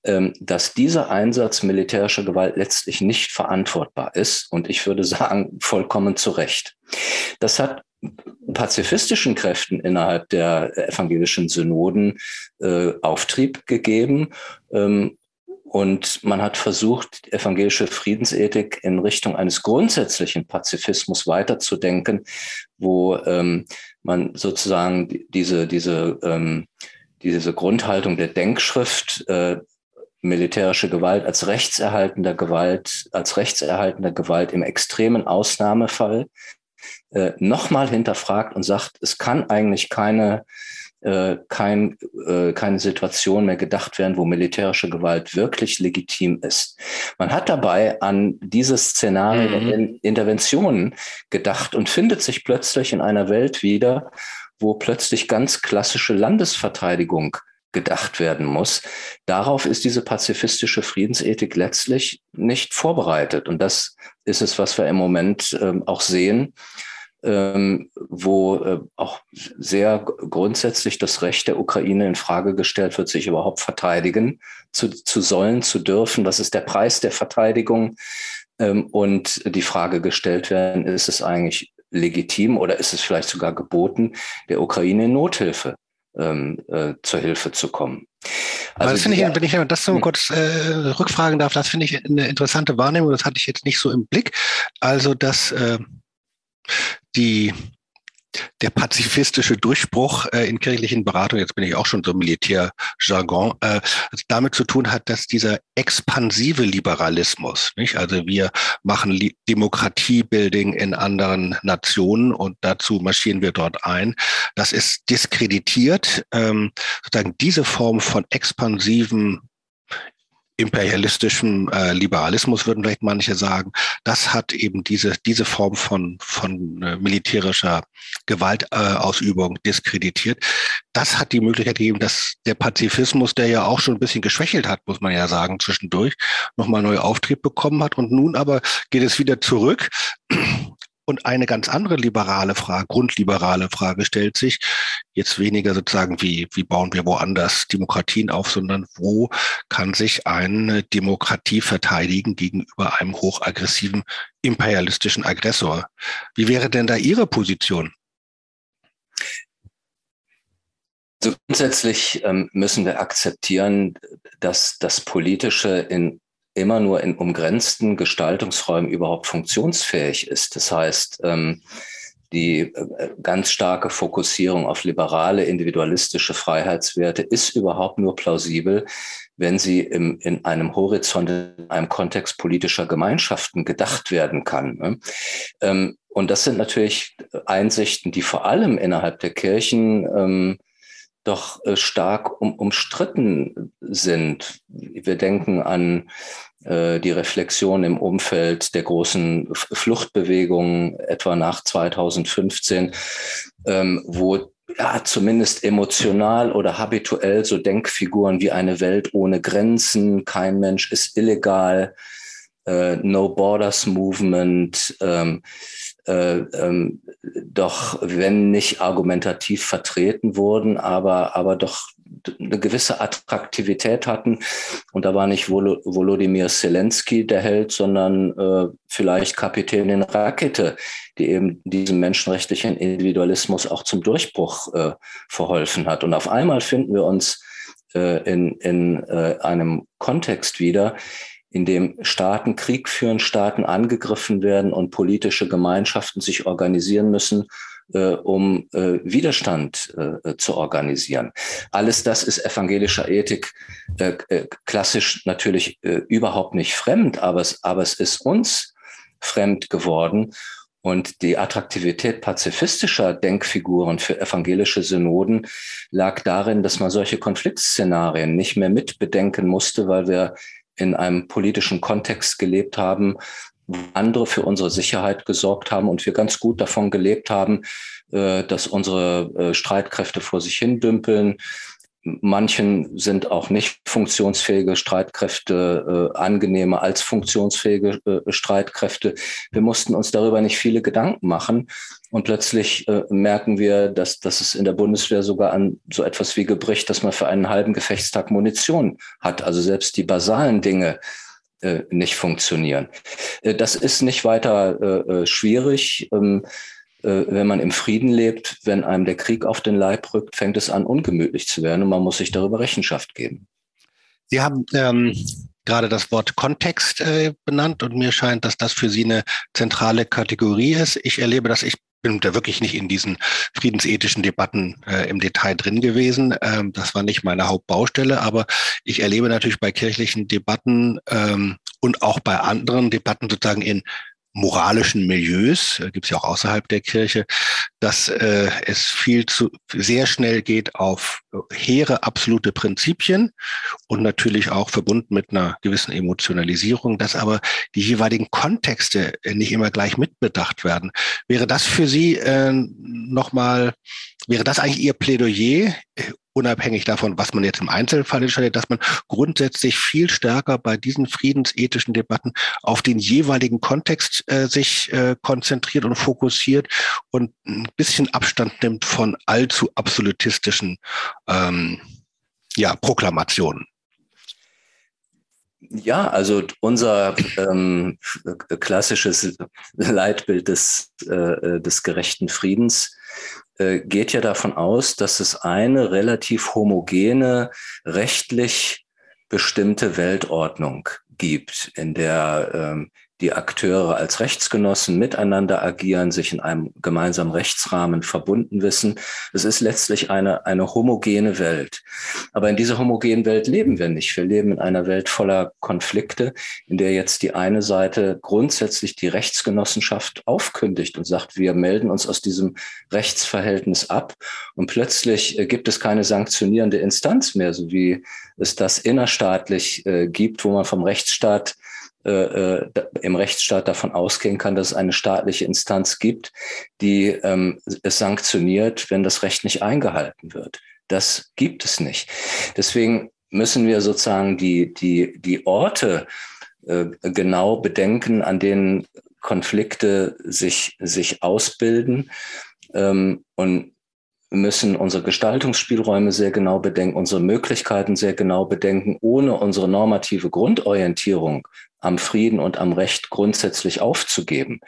ähm, dass dieser Einsatz militärischer Gewalt letztlich nicht verantwortbar ist. Und ich würde sagen, vollkommen zu Recht. Das hat pazifistischen Kräften innerhalb der evangelischen Synoden äh, Auftrieb gegeben. Ähm, und man hat versucht, evangelische Friedensethik in Richtung eines grundsätzlichen Pazifismus weiterzudenken, wo ähm, man sozusagen diese, diese, ähm, diese Grundhaltung der Denkschrift, äh, militärische Gewalt als rechtserhaltender Gewalt, als rechtserhaltender Gewalt im extremen Ausnahmefall äh, nochmal hinterfragt und sagt, es kann eigentlich keine äh, kein, äh, keine Situation mehr gedacht werden, wo militärische Gewalt wirklich legitim ist. Man hat dabei an diese Szenarien mhm. in Interventionen gedacht und findet sich plötzlich in einer Welt wieder, wo plötzlich ganz klassische Landesverteidigung gedacht werden muss. Darauf ist diese pazifistische Friedensethik letztlich nicht vorbereitet. Und das ist es, was wir im Moment ähm, auch sehen ähm, wo äh, auch sehr grundsätzlich das Recht der Ukraine in Frage gestellt wird, sich überhaupt verteidigen zu, zu sollen, zu dürfen. Was ist der Preis der Verteidigung? Ähm, und die Frage gestellt werden, ist es eigentlich legitim oder ist es vielleicht sogar geboten, der Ukraine in Nothilfe ähm, äh, zur Hilfe zu kommen. Also das finde ich, wenn ich das so hm. kurz äh, rückfragen darf, das finde ich eine interessante Wahrnehmung. Das hatte ich jetzt nicht so im Blick. Also, dass äh, die der pazifistische Durchbruch äh, in kirchlichen Beratungen, jetzt bin ich auch schon so Militärjargon, äh, damit zu tun hat, dass dieser expansive Liberalismus, nicht? also wir machen Li Demokratiebuilding in anderen Nationen und dazu marschieren wir dort ein, das ist diskreditiert. Ähm, sozusagen diese Form von expansiven imperialistischem äh, Liberalismus, würden vielleicht manche sagen, das hat eben diese, diese Form von, von äh, militärischer Gewaltausübung äh, diskreditiert. Das hat die Möglichkeit gegeben, dass der Pazifismus, der ja auch schon ein bisschen geschwächelt hat, muss man ja sagen, zwischendurch, nochmal neu Auftrieb bekommen hat. Und nun aber geht es wieder zurück. Und eine ganz andere liberale Frage, grundliberale Frage stellt sich, jetzt weniger sozusagen, wie, wie bauen wir woanders Demokratien auf, sondern wo kann sich eine Demokratie verteidigen gegenüber einem hochaggressiven imperialistischen Aggressor? Wie wäre denn da Ihre Position? Grundsätzlich ähm, müssen wir akzeptieren, dass das Politische in immer nur in umgrenzten Gestaltungsräumen überhaupt funktionsfähig ist. Das heißt, ähm, die äh, ganz starke Fokussierung auf liberale, individualistische Freiheitswerte ist überhaupt nur plausibel, wenn sie im, in einem Horizont, in einem Kontext politischer Gemeinschaften gedacht werden kann. Ne? Ähm, und das sind natürlich Einsichten, die vor allem innerhalb der Kirchen ähm, doch äh, stark um, umstritten sind. Wir denken an äh, die Reflexion im Umfeld der großen Fluchtbewegungen, etwa nach 2015, ähm, wo ja, zumindest emotional oder habituell so Denkfiguren wie eine Welt ohne Grenzen, kein Mensch ist illegal, äh, No Borders Movement, ähm, äh, ähm, doch, wenn nicht argumentativ vertreten wurden, aber, aber doch eine gewisse Attraktivität hatten. Und da war nicht Vol Volodymyr Zelensky der Held, sondern äh, vielleicht Kapitänin Rakete, die eben diesem menschenrechtlichen Individualismus auch zum Durchbruch äh, verholfen hat. Und auf einmal finden wir uns äh, in, in äh, einem Kontext wieder, in dem Staaten Krieg führen, Staaten angegriffen werden und politische Gemeinschaften sich organisieren müssen, äh, um äh, Widerstand äh, zu organisieren. Alles das ist evangelischer Ethik äh, äh, klassisch natürlich äh, überhaupt nicht fremd, aber es, aber es ist uns fremd geworden. Und die Attraktivität pazifistischer Denkfiguren für evangelische Synoden lag darin, dass man solche Konfliktszenarien nicht mehr mitbedenken musste, weil wir in einem politischen Kontext gelebt haben, andere für unsere Sicherheit gesorgt haben und wir ganz gut davon gelebt haben, äh, dass unsere äh, Streitkräfte vor sich hin dümpeln, Manchen sind auch nicht funktionsfähige Streitkräfte äh, angenehmer als funktionsfähige äh, Streitkräfte. Wir mussten uns darüber nicht viele Gedanken machen. Und plötzlich äh, merken wir, dass, dass es in der Bundeswehr sogar an so etwas wie gebricht, dass man für einen halben Gefechtstag Munition hat. Also selbst die basalen Dinge äh, nicht funktionieren. Äh, das ist nicht weiter äh, äh schwierig. Ähm, äh, wenn man im Frieden lebt, wenn einem der Krieg auf den Leib rückt, fängt es an, ungemütlich zu werden und man muss sich darüber Rechenschaft geben. Sie haben ähm, gerade das Wort Kontext äh, benannt und mir scheint, dass das für Sie eine zentrale Kategorie ist. Ich erlebe das, ich bin da wirklich nicht in diesen friedensethischen Debatten äh, im Detail drin gewesen. Ähm, das war nicht meine Hauptbaustelle, aber ich erlebe natürlich bei kirchlichen Debatten ähm, und auch bei anderen Debatten sozusagen in moralischen Milieus, äh, gibt es ja auch außerhalb der Kirche, dass äh, es viel zu sehr schnell geht auf hehre absolute Prinzipien und natürlich auch verbunden mit einer gewissen Emotionalisierung, dass aber die jeweiligen Kontexte äh, nicht immer gleich mitbedacht werden. Wäre das für Sie äh, nochmal, wäre das eigentlich Ihr Plädoyer, äh, unabhängig davon, was man jetzt im Einzelfall entscheidet, dass man grundsätzlich viel stärker bei diesen friedensethischen Debatten auf den jeweiligen Kontext äh, sich äh, konzentriert und fokussiert und ein bisschen Abstand nimmt von allzu absolutistischen ähm, ja, Proklamationen. Ja, also unser ähm, klassisches Leitbild des, äh, des gerechten Friedens äh, geht ja davon aus, dass es eine relativ homogene, rechtlich bestimmte Weltordnung gibt, in der ähm, die Akteure als Rechtsgenossen miteinander agieren, sich in einem gemeinsamen Rechtsrahmen verbunden wissen. Es ist letztlich eine, eine homogene Welt. Aber in dieser homogenen Welt leben wir nicht. Wir leben in einer Welt voller Konflikte, in der jetzt die eine Seite grundsätzlich die Rechtsgenossenschaft aufkündigt und sagt, wir melden uns aus diesem Rechtsverhältnis ab. Und plötzlich äh, gibt es keine sanktionierende Instanz mehr, so wie es das innerstaatlich äh, gibt, wo man vom Rechtsstaat äh, äh im Rechtsstaat davon ausgehen kann, dass es eine staatliche Instanz gibt, die ähm, es sanktioniert, wenn das Recht nicht eingehalten wird. Das gibt es nicht. Deswegen müssen wir sozusagen die, die, die Orte äh, genau bedenken, an denen Konflikte sich, sich ausbilden ähm, und müssen unsere Gestaltungsspielräume sehr genau bedenken, unsere Möglichkeiten sehr genau bedenken, ohne unsere normative Grundorientierung am Frieden und am Recht grundsätzlich aufzugeben.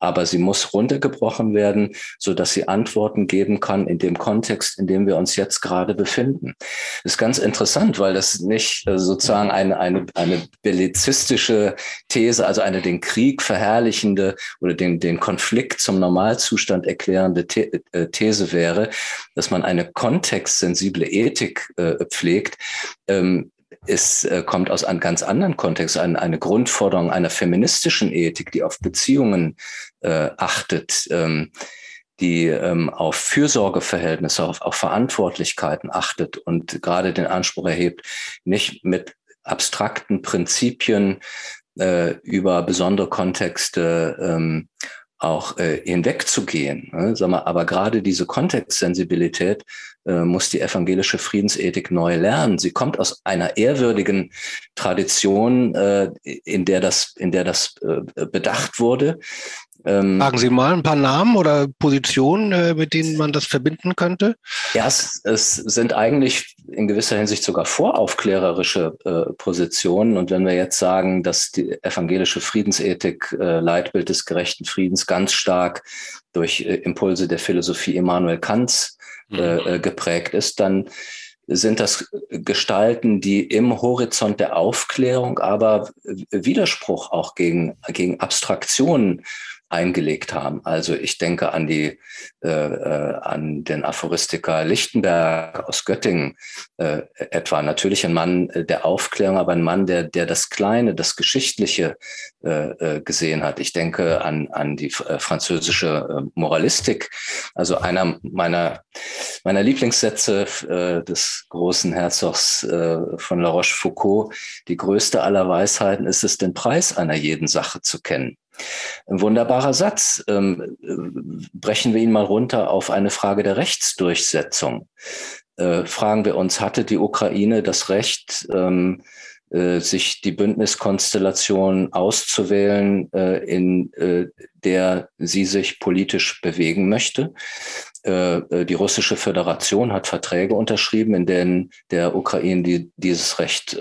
Aber sie muss runtergebrochen werden, so dass sie Antworten geben kann in dem Kontext, in dem wir uns jetzt gerade befinden. Das ist ganz interessant, weil das nicht äh, sozusagen eine, eine, eine bellizistische These, also eine den Krieg verherrlichende oder den, den Konflikt zum Normalzustand erklärende äh, These wäre, dass man eine kontextsensible Ethik äh, pflegt, ähm, es äh, kommt aus einem ganz anderen Kontext, ein, eine Grundforderung einer feministischen Ethik, die auf Beziehungen äh, achtet, ähm, die ähm, auf Fürsorgeverhältnisse, auf, auf Verantwortlichkeiten achtet und gerade den Anspruch erhebt, nicht mit abstrakten Prinzipien äh, über besondere Kontexte ähm, auch äh, hinwegzugehen. Ne? Sag mal, aber gerade diese Kontextsensibilität äh, muss die evangelische Friedensethik neu lernen. Sie kommt aus einer ehrwürdigen Tradition, äh, in der das, in der das äh, bedacht wurde. Ähm, Sagen Sie mal ein paar Namen oder Positionen, äh, mit denen man das verbinden könnte? Ja, es, es sind eigentlich in gewisser Hinsicht sogar voraufklärerische äh, Positionen. Und wenn wir jetzt sagen, dass die evangelische Friedensethik, äh, Leitbild des gerechten Friedens, ganz stark durch äh, Impulse der Philosophie Immanuel Kants mhm. äh, geprägt ist, dann sind das Gestalten, die im Horizont der Aufklärung aber Widerspruch auch gegen, gegen Abstraktionen eingelegt haben. Also ich denke an die äh, äh, an den Aphoristiker Lichtenberg aus Göttingen äh, etwa. Natürlich ein Mann der Aufklärung, aber ein Mann, der der das Kleine, das Geschichtliche äh, äh gesehen hat. Ich denke an an die äh, französische Moralistik. Also einer meiner meiner Lieblingssätze des großen Herzogs von La Rochefoucauld: Die größte aller Weisheiten ist es, den Preis einer jeden Sache zu kennen. Ein wunderbarer Satz. Ähm, äh, brechen wir ihn mal runter auf eine Frage der Rechtsdurchsetzung. Äh, fragen wir uns, hatte die Ukraine das Recht, ähm, äh, sich die Bündniskonstellation auszuwählen, äh, in äh, der sie sich politisch bewegen möchte? Äh, die russische Föderation hat Verträge unterschrieben, in denen der Ukraine die, dieses Recht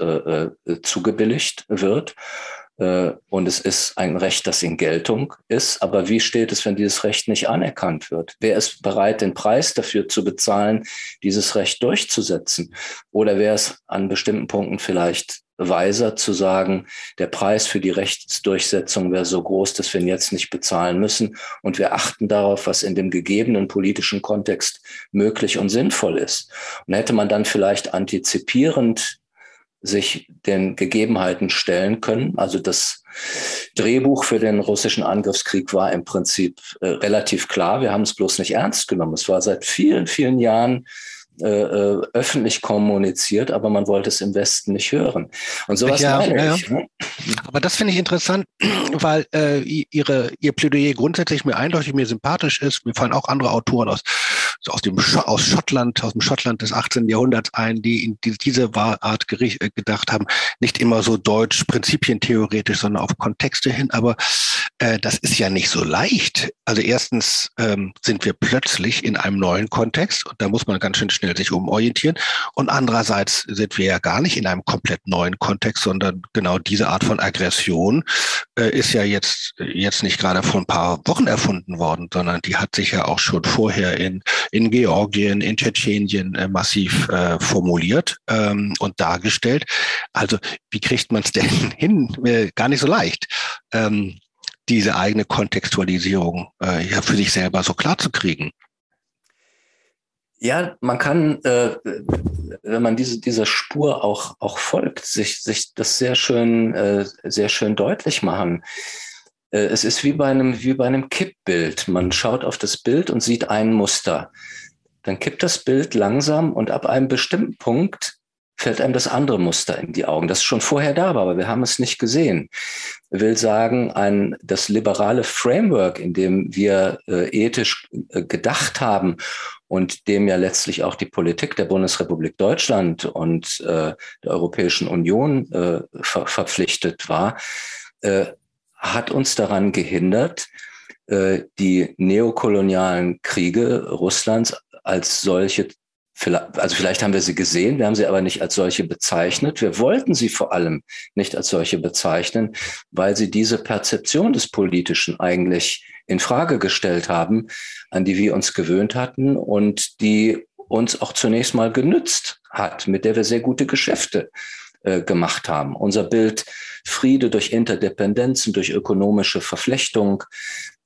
zugebilligt wird. Äh, und es ist ein Recht, das in Geltung ist. Aber wie steht es, wenn dieses Recht nicht anerkannt wird? Wer ist bereit, den Preis dafür zu bezahlen, dieses Recht durchzusetzen? Oder wäre es an bestimmten Punkten vielleicht weiser zu sagen, der Preis für die Rechtsdurchsetzung wäre so groß, dass wir ihn jetzt nicht bezahlen müssen und wir achten darauf, was in dem gegebenen politischen Kontext möglich und sinnvoll ist. Und hätte man dann vielleicht antizipierend sich den Gegebenheiten stellen können. Also das Drehbuch für den russischen Angriffskrieg war im Prinzip äh, relativ klar. Wir haben es bloß nicht ernst genommen. Es war seit vielen, vielen Jahren äh, äh, öffentlich kommuniziert, aber man wollte es im Westen nicht hören. Und sowas ja, meine ja, ich. Ne? Aber das finde ich interessant, weil äh, ihre, ihr Plädoyer grundsätzlich mir eindeutig mir sympathisch ist. Mir fallen auch andere Autoren aus, aus dem aus Schottland, aus dem Schottland des 18. Jahrhunderts ein, die in die, diese Art gericht, äh, gedacht haben, nicht immer so deutsch, prinzipientheoretisch, sondern auf Kontexte hin. Aber äh, das ist ja nicht so leicht. Also erstens ähm, sind wir plötzlich in einem neuen Kontext und da muss man ganz schön schnell schnell sich umorientieren. Und andererseits sind wir ja gar nicht in einem komplett neuen Kontext, sondern genau diese Art von Aggression äh, ist ja jetzt, jetzt nicht gerade vor ein paar Wochen erfunden worden, sondern die hat sich ja auch schon vorher in, in Georgien, in Tschetschenien äh, massiv äh, formuliert ähm, und dargestellt. Also wie kriegt man es denn [laughs] hin? Äh, gar nicht so leicht. Ähm, diese eigene Kontextualisierung äh, ja für sich selber so klar zu kriegen. Ja, man kann, äh, wenn man diese, dieser Spur auch, auch folgt, sich, sich das sehr schön, äh, sehr schön deutlich machen. Äh, es ist wie bei, einem, wie bei einem Kippbild. Man schaut auf das Bild und sieht ein Muster. Dann kippt das Bild langsam und ab einem bestimmten Punkt fällt einem das andere Muster in die Augen, das schon vorher da war, aber wir haben es nicht gesehen. Ich will sagen, ein, das liberale Framework, in dem wir äh, ethisch äh, gedacht haben und dem ja letztlich auch die Politik der Bundesrepublik Deutschland und äh, der Europäischen Union äh, ver verpflichtet war, äh, hat uns daran gehindert, äh, die neokolonialen Kriege Russlands als solche also vielleicht haben wir sie gesehen, wir haben sie aber nicht als solche bezeichnet. Wir wollten sie vor allem nicht als solche bezeichnen, weil sie diese Perzeption des Politischen eigentlich in Frage gestellt haben, an die wir uns gewöhnt hatten und die uns auch zunächst mal genützt hat, mit der wir sehr gute Geschäfte äh, gemacht haben. Unser Bild Friede durch Interdependenzen, durch ökonomische Verflechtung,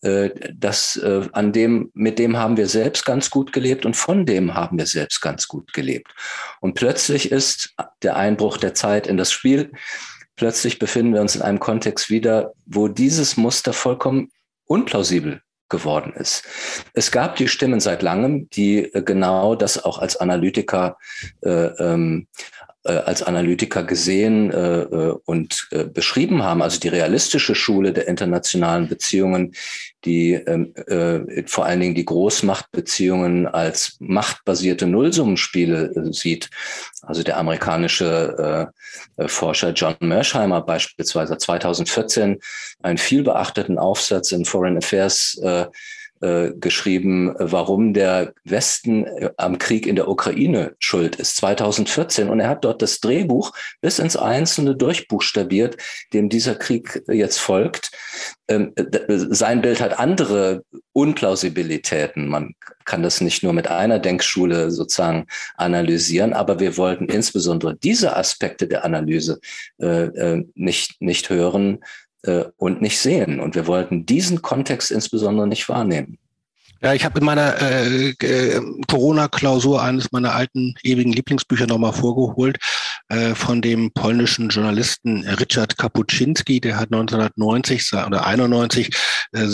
äh, das, äh, an dem, mit dem haben wir selbst ganz gut gelebt und von dem haben wir selbst ganz gut gelebt. Und plötzlich ist der Einbruch der Zeit in das Spiel. Plötzlich befinden wir uns in einem Kontext wieder, wo dieses Muster vollkommen unplausibel geworden ist. Es gab die Stimmen seit langem, die äh, genau das auch als Analytiker äh, ähm, äh, als Analytiker gesehen äh, äh, und äh, beschrieben haben, also die realistische Schule der internationalen Beziehungen, die ähm, äh, vor allen Dingen die Großmachtbeziehungen als machtbasierte Nullsummenspiele äh, sieht. Also der amerikanische Forscher John Mersheimer beispielsweise 2014 einen vielbeachteten Aufsatz in Foreign Affairs äh, geschrieben, warum der Westen äh, am Krieg in der Ukraine schuld ist, 2014. Und er hat dort das Drehbuch bis ins Einzelne durchbuchstabiert, dem dieser Krieg jetzt folgt. Ähm, sein Bild hat andere Unplausibilitäten. Man kann das nicht nur mit einer Denkschule sozusagen analysieren, aber wir wollten insbesondere diese Aspekte der Analyse äh, nicht, nicht hören, äh, und nicht sehen. Und wir wollten diesen Kontext insbesondere nicht wahrnehmen. Ja, ich habe in meiner äh, äh, Corona-Klausur eines meiner alten ewigen Lieblingsbücher nochmal vorgeholt äh, von dem polnischen Journalisten Richard Kapuczynski, der hat 1990 oder 91 äh,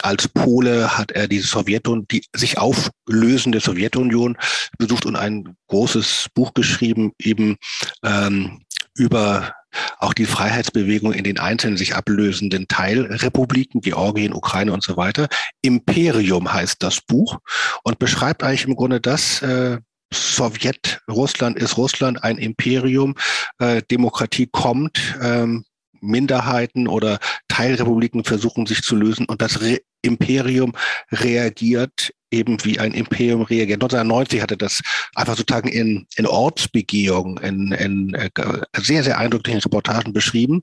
als Pole hat er die Sowjetunion, die sich auflösende Sowjetunion besucht und ein großes Buch geschrieben, eben ähm, über auch die Freiheitsbewegung in den einzelnen sich ablösenden Teilrepubliken, Georgien, Ukraine und so weiter. Imperium heißt das Buch und beschreibt eigentlich im Grunde das, äh, Sowjet, Russland ist Russland ein Imperium, äh, Demokratie kommt, ähm, Minderheiten oder Teilrepubliken versuchen sich zu lösen und das Re Imperium reagiert eben wie ein Imperium reagiert. 1990 hatte das einfach sozusagen in, in Ortsbegehung, in, in äh, sehr, sehr eindrücklichen Reportagen beschrieben.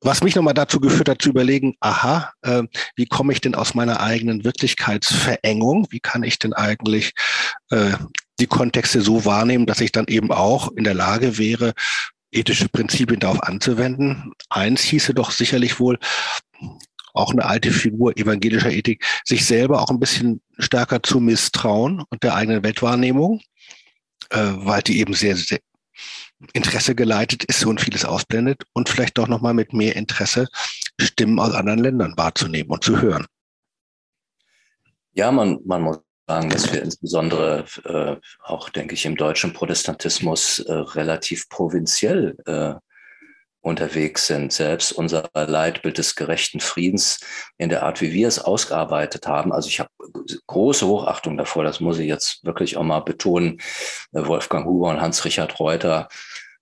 Was mich nochmal dazu geführt hat, zu überlegen, aha, äh, wie komme ich denn aus meiner eigenen Wirklichkeitsverengung? Wie kann ich denn eigentlich äh, die Kontexte so wahrnehmen, dass ich dann eben auch in der Lage wäre, ethische Prinzipien darauf anzuwenden? Eins hieße doch sicherlich wohl, auch eine alte Figur evangelischer Ethik, sich selber auch ein bisschen stärker zu misstrauen und der eigenen Weltwahrnehmung, äh, weil die eben sehr, sehr Interesse geleitet ist und vieles ausblendet und vielleicht doch nochmal mit mehr Interesse Stimmen aus anderen Ländern wahrzunehmen und zu hören. Ja, man, man muss sagen, dass wir insbesondere äh, auch, denke ich, im deutschen Protestantismus äh, relativ provinziell äh, unterwegs sind. Selbst unser Leitbild des gerechten Friedens in der Art, wie wir es ausgearbeitet haben. Also ich habe große Hochachtung davor, das muss ich jetzt wirklich auch mal betonen. Äh, Wolfgang Huber und Hans-Richard Reuter,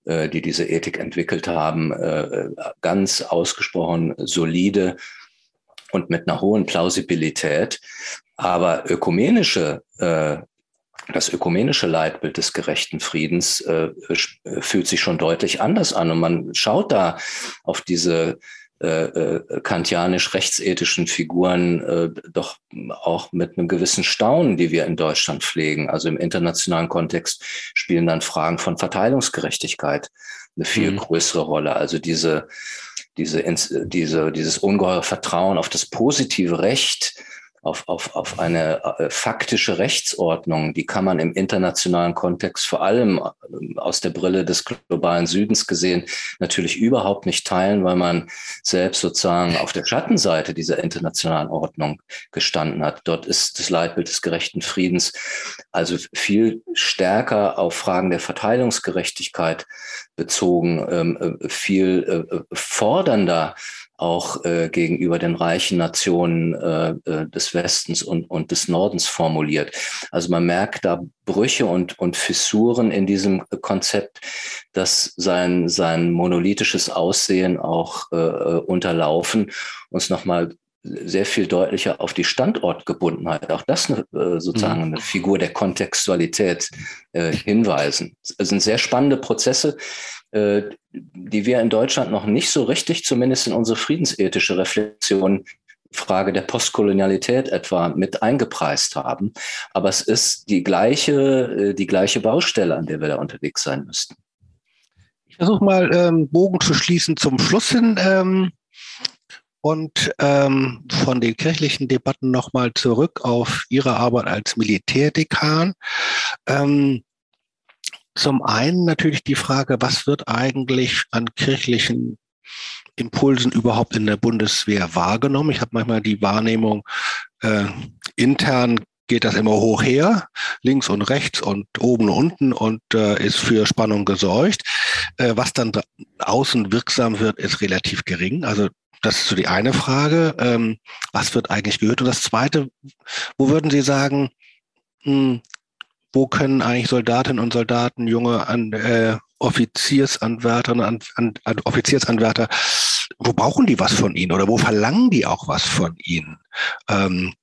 äh, die diese Ethik entwickelt haben, äh, ganz ausgesprochen solide und mit einer hohen Plausibilität. Aber ökumenische das ökumenische Leitbild des gerechten Friedens äh, äh, fühlt sich schon deutlich anders an. Und man schaut da auf diese äh, äh, kantianisch-rechtsethischen Figuren äh, doch auch mit einem gewissen Staunen, die wir in Deutschland pflegen. Also im internationalen Kontext spielen dann Fragen von Verteilungsgerechtigkeit eine viel mhm. größere Rolle. Also diese, diese, diese, dieses ungeheure Vertrauen auf das positive Recht, auf, auf, auf eine äh, faktische Rechtsordnung, die kann man im internationalen Kontext vor allem äh, aus der Brille des globalen Südens gesehen natürlich überhaupt nicht teilen, weil man selbst sozusagen auf der Schattenseite dieser internationalen Ordnung gestanden hat. Dort ist das Leitbild des gerechten Friedens also viel stärker auf Fragen der Verteilungsgerechtigkeit bezogen, ähm, äh, viel fordernder auch äh, gegenüber den reichen Nationen äh, äh, des Westens und, und des Nordens formuliert. Also man merkt da Brüche und, und Fissuren in diesem Konzept, dass sein, sein monolithisches Aussehen auch äh, äh unterlaufen, uns nochmal sehr viel deutlicher auf die Standortgebundenheit, auch das eine, äh, sozusagen mhm. eine Figur der Kontextualität äh, hinweisen. Es sind sehr spannende Prozesse, äh, die wir in Deutschland noch nicht so richtig, zumindest in unsere friedensethische Reflexion, Frage der Postkolonialität etwa mit eingepreist haben. Aber es ist die gleiche, äh, die gleiche Baustelle, an der wir da unterwegs sein müssten. Ich versuche mal ähm, Bogen zu schließen zum Schluss hin. Ähm, und ähm, von den kirchlichen Debatten nochmal zurück auf Ihre Arbeit als Militärdekan. Ähm, zum einen natürlich die Frage, was wird eigentlich an kirchlichen Impulsen überhaupt in der Bundeswehr wahrgenommen? Ich habe manchmal die Wahrnehmung, äh, intern geht das immer hoch her, links und rechts und oben und unten und äh, ist für Spannung gesorgt. Äh, was dann außen wirksam wird, ist relativ gering. Also das ist so die eine Frage. Ähm, was wird eigentlich gehört? Und das zweite, wo würden Sie sagen, hm, wo können eigentlich Soldatinnen und Soldaten, junge an, äh, Offiziersanwärterinnen, an, an, an Offiziersanwärter, wo brauchen die was von Ihnen oder wo verlangen die auch was von Ihnen? Ähm,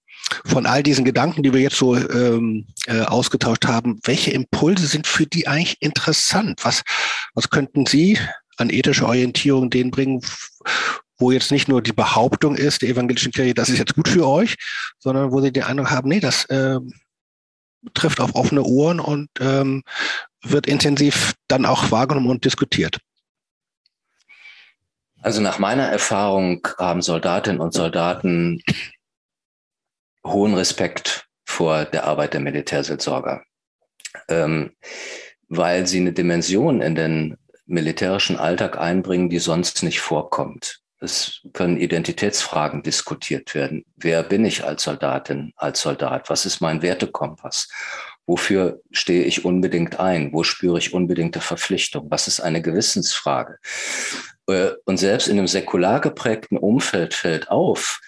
von all diesen Gedanken, die wir jetzt so ähm, äh, ausgetauscht haben, welche Impulse sind für die eigentlich interessant? Was, was könnten Sie an ethische Orientierung denen bringen, wo jetzt nicht nur die Behauptung ist, der evangelischen Kirche, das ist jetzt gut für euch, sondern wo sie den Eindruck haben, nee, das äh, trifft auf offene Ohren und ähm, wird intensiv dann auch wahrgenommen und diskutiert. Also nach meiner Erfahrung haben Soldatinnen und Soldaten hohen Respekt vor der Arbeit der Militärseelsorger, ähm, weil sie eine Dimension in den militärischen Alltag einbringen, die sonst nicht vorkommt. Es können Identitätsfragen diskutiert werden. Wer bin ich als Soldatin, als Soldat? Was ist mein Wertekompass? Wofür stehe ich unbedingt ein? Wo spüre ich unbedingte Verpflichtung? Was ist eine Gewissensfrage? Äh, und selbst in einem säkular geprägten Umfeld fällt auf,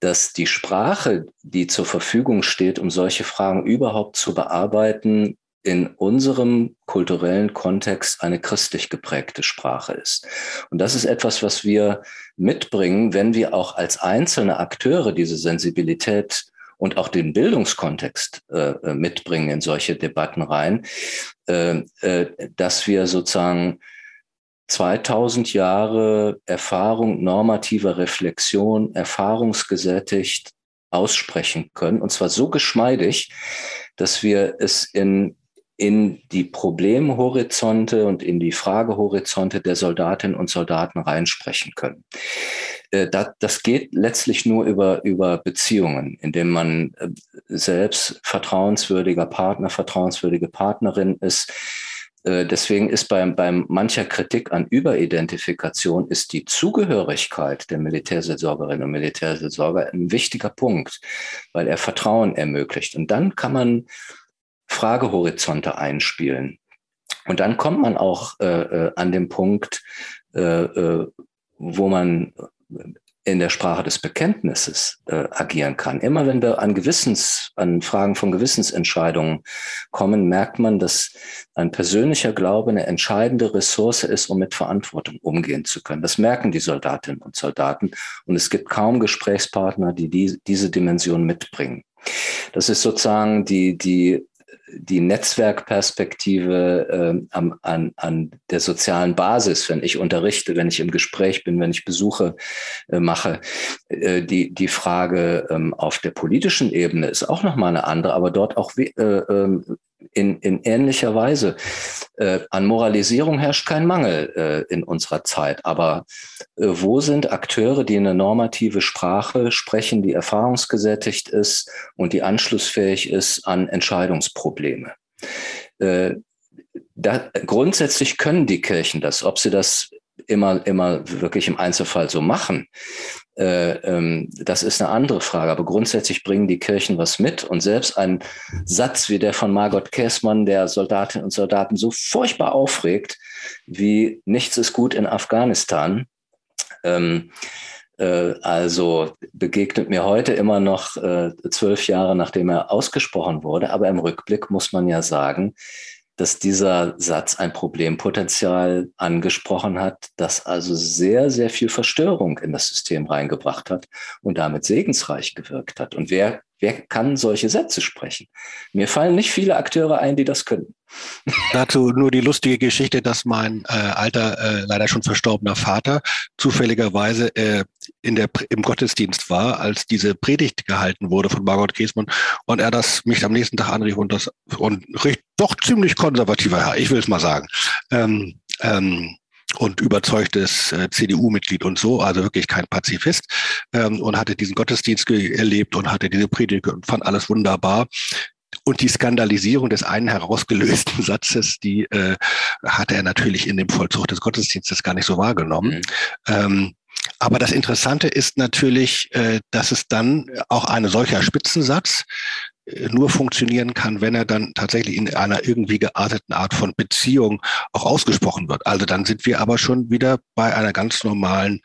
dass die Sprache, die zur Verfügung steht, um solche Fragen überhaupt zu bearbeiten, in unserem kulturellen Kontext eine christlich geprägte Sprache ist. Und das ist etwas, was wir mitbringen, wenn wir auch als einzelne Akteure diese Sensibilität und auch den Bildungskontext äh, äh mitbringen in solche Debatten rein, äh, äh, dass wir sozusagen 2000 Jahre Erfahrung normativer Reflexion, erfahrungsgesättigt aussprechen können. Und zwar so geschmeidig, dass wir es in in die Problemhorizonte und in die Fragehorizonte der Soldatinnen und Soldaten reinsprechen können. Äh, das geht letztlich nur über, über Beziehungen, indem man äh, selbst vertrauenswürdiger Partner, vertrauenswürdige Partnerin ist. Äh, deswegen ist beim, beim mancher Kritik an Überidentifikation ist die Zugehörigkeit der Militärseelsorgerinnen und Militärseelsorger ein wichtiger Punkt, weil er Vertrauen ermöglicht. Und dann kann man Fragehorizonte einspielen. Und dann kommt man auch äh, äh, an den Punkt, äh, äh, wo man in der Sprache des Bekenntnisses äh, agieren kann. Immer wenn wir an Gewissens, an Fragen von Gewissensentscheidungen kommen, merkt man, dass ein persönlicher Glaube eine entscheidende Ressource ist, um mit Verantwortung umgehen zu können. Das merken die Soldatinnen und Soldaten. Und es gibt kaum Gesprächspartner, die, die diese Dimension mitbringen. Das ist sozusagen die, die die Netzwerkperspektive äh, am, an, an der sozialen Basis, wenn ich unterrichte, wenn ich im Gespräch bin, wenn ich Besuche äh, mache. Äh, die, die Frage ähm, auf der politischen Ebene ist auch nochmal eine andere, aber dort auch äh, ähm, in, in ähnlicher Weise. Äh, an Moralisierung herrscht kein Mangel äh, in unserer Zeit, aber äh, wo sind Akteure, die eine normative Sprache sprechen, die erfahrungsgesättigt ist und die anschlussfähig ist an Entscheidungsprobleme? Äh, da, grundsätzlich können die Kirchen das, ob sie das immer, immer wirklich im Einzelfall so machen, äh, ähm, das ist eine andere Frage. Aber grundsätzlich bringen die Kirchen was mit. Und selbst ein Satz wie der von Margot Käßmann, der Soldatinnen und Soldaten so furchtbar aufregt, wie nichts ist gut in Afghanistan. Ähm, äh, also begegnet mir heute immer noch äh, zwölf Jahre nachdem er ausgesprochen wurde. Aber im Rückblick muss man ja sagen, dass dieser Satz ein Problempotenzial angesprochen hat, das also sehr, sehr viel Verstörung in das System reingebracht hat und damit segensreich gewirkt hat. Und wer, wer kann solche Sätze sprechen? Mir fallen nicht viele Akteure ein, die das können. [laughs] Dazu nur die lustige Geschichte, dass mein äh, alter, äh, leider schon verstorbener Vater zufälligerweise äh, in der, im Gottesdienst war, als diese Predigt gehalten wurde von Margot Käsmann und er das mich am nächsten Tag anrief und das und recht, doch ziemlich konservativer Herr, ich will es mal sagen. Ähm, ähm, und überzeugtes äh, CDU-Mitglied und so, also wirklich kein Pazifist ähm, und hatte diesen Gottesdienst erlebt und hatte diese Predigt und fand alles wunderbar. Und die Skandalisierung des einen herausgelösten [laughs] Satzes, die äh, hatte er natürlich in dem Vollzug des Gottesdienstes gar nicht so wahrgenommen. Mhm. Ähm, aber das Interessante ist natürlich, äh, dass es dann auch eine solcher Spitzensatz äh, nur funktionieren kann, wenn er dann tatsächlich in einer irgendwie gearteten Art von Beziehung auch ausgesprochen wird. Also dann sind wir aber schon wieder bei einer ganz normalen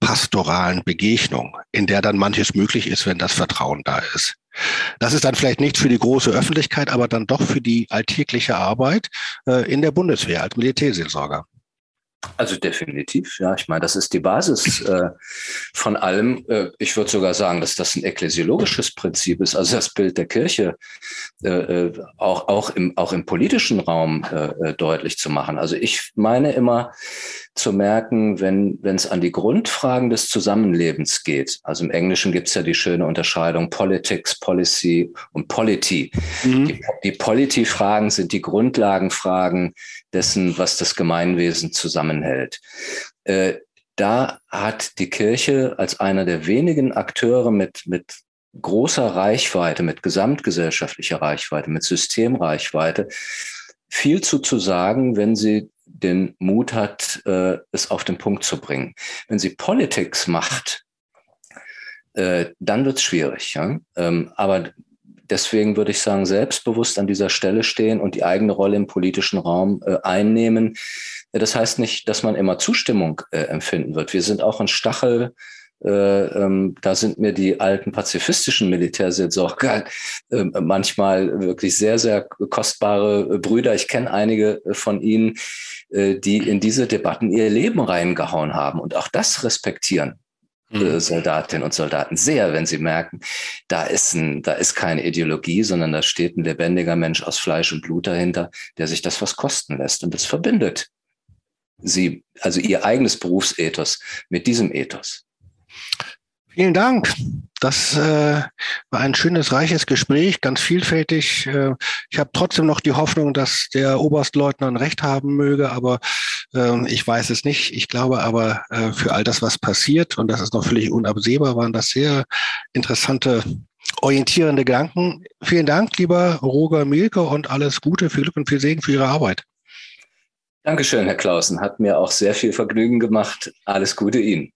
pastoralen Begegnung, in der dann manches möglich ist, wenn das Vertrauen da ist. Das ist dann vielleicht nichts für die große Öffentlichkeit, aber dann doch für die alltägliche Arbeit äh, in der Bundeswehr als Militärseelsorger. Also definitiv, ja. Ich meine, das ist die Basis äh, von allem. Äh, ich würde sogar sagen, dass das ein ekklesiologisches Prinzip ist, also das Bild der Kirche äh, äh auch, auch, im, auch im politischen Raum äh, äh, deutlich zu machen. Also ich meine immer zu merken, wenn es an die Grundfragen des Zusammenlebens geht. Also im Englischen gibt es ja die schöne Unterscheidung Politics, Policy und Polity. Mhm. Die, die Polity-Fragen sind die Grundlagenfragen dessen, was das Gemeinwesen zusammenhält. Äh, da hat die Kirche als einer der wenigen Akteure mit, mit großer Reichweite, mit gesamtgesellschaftlicher Reichweite, mit Systemreichweite viel zu, zu sagen, wenn sie den Mut hat, äh, es auf den Punkt zu bringen. Wenn sie Politics macht, äh, dann wird es schwierig. Ja? Ähm, aber deswegen würde ich sagen, selbstbewusst an dieser Stelle stehen und die eigene Rolle im politischen Raum äh, einnehmen. Das heißt nicht, dass man immer Zustimmung äh, empfinden wird. Wir sind auch ein Stachel. Äh, ähm, da sind mir die alten pazifistischen Militärseelsorger äh, manchmal wirklich sehr, sehr kostbare Brüder. Ich kenne einige von ihnen, äh, die in diese Debatten ihr Leben reingehauen haben und auch das respektieren. Mhm. Soldatinnen und Soldaten sehr, wenn sie merken, da ist, ein, da ist keine Ideologie, sondern da steht ein lebendiger Mensch aus Fleisch und Blut dahinter, der sich das was kosten lässt. Und das verbindet sie, also ihr eigenes Berufsethos mit diesem Ethos. Vielen Dank. Das äh, war ein schönes, reiches Gespräch, ganz vielfältig. Äh, ich habe trotzdem noch die Hoffnung, dass der Oberstleutnant recht haben möge, aber äh, ich weiß es nicht. Ich glaube aber, äh, für all das, was passiert, und das ist noch völlig unabsehbar, waren das sehr interessante orientierende Gedanken. Vielen Dank, lieber Roger Mielke, und alles Gute, viel Glück und viel Segen für Ihre Arbeit. Dankeschön, Herr Clausen. Hat mir auch sehr viel Vergnügen gemacht. Alles Gute Ihnen.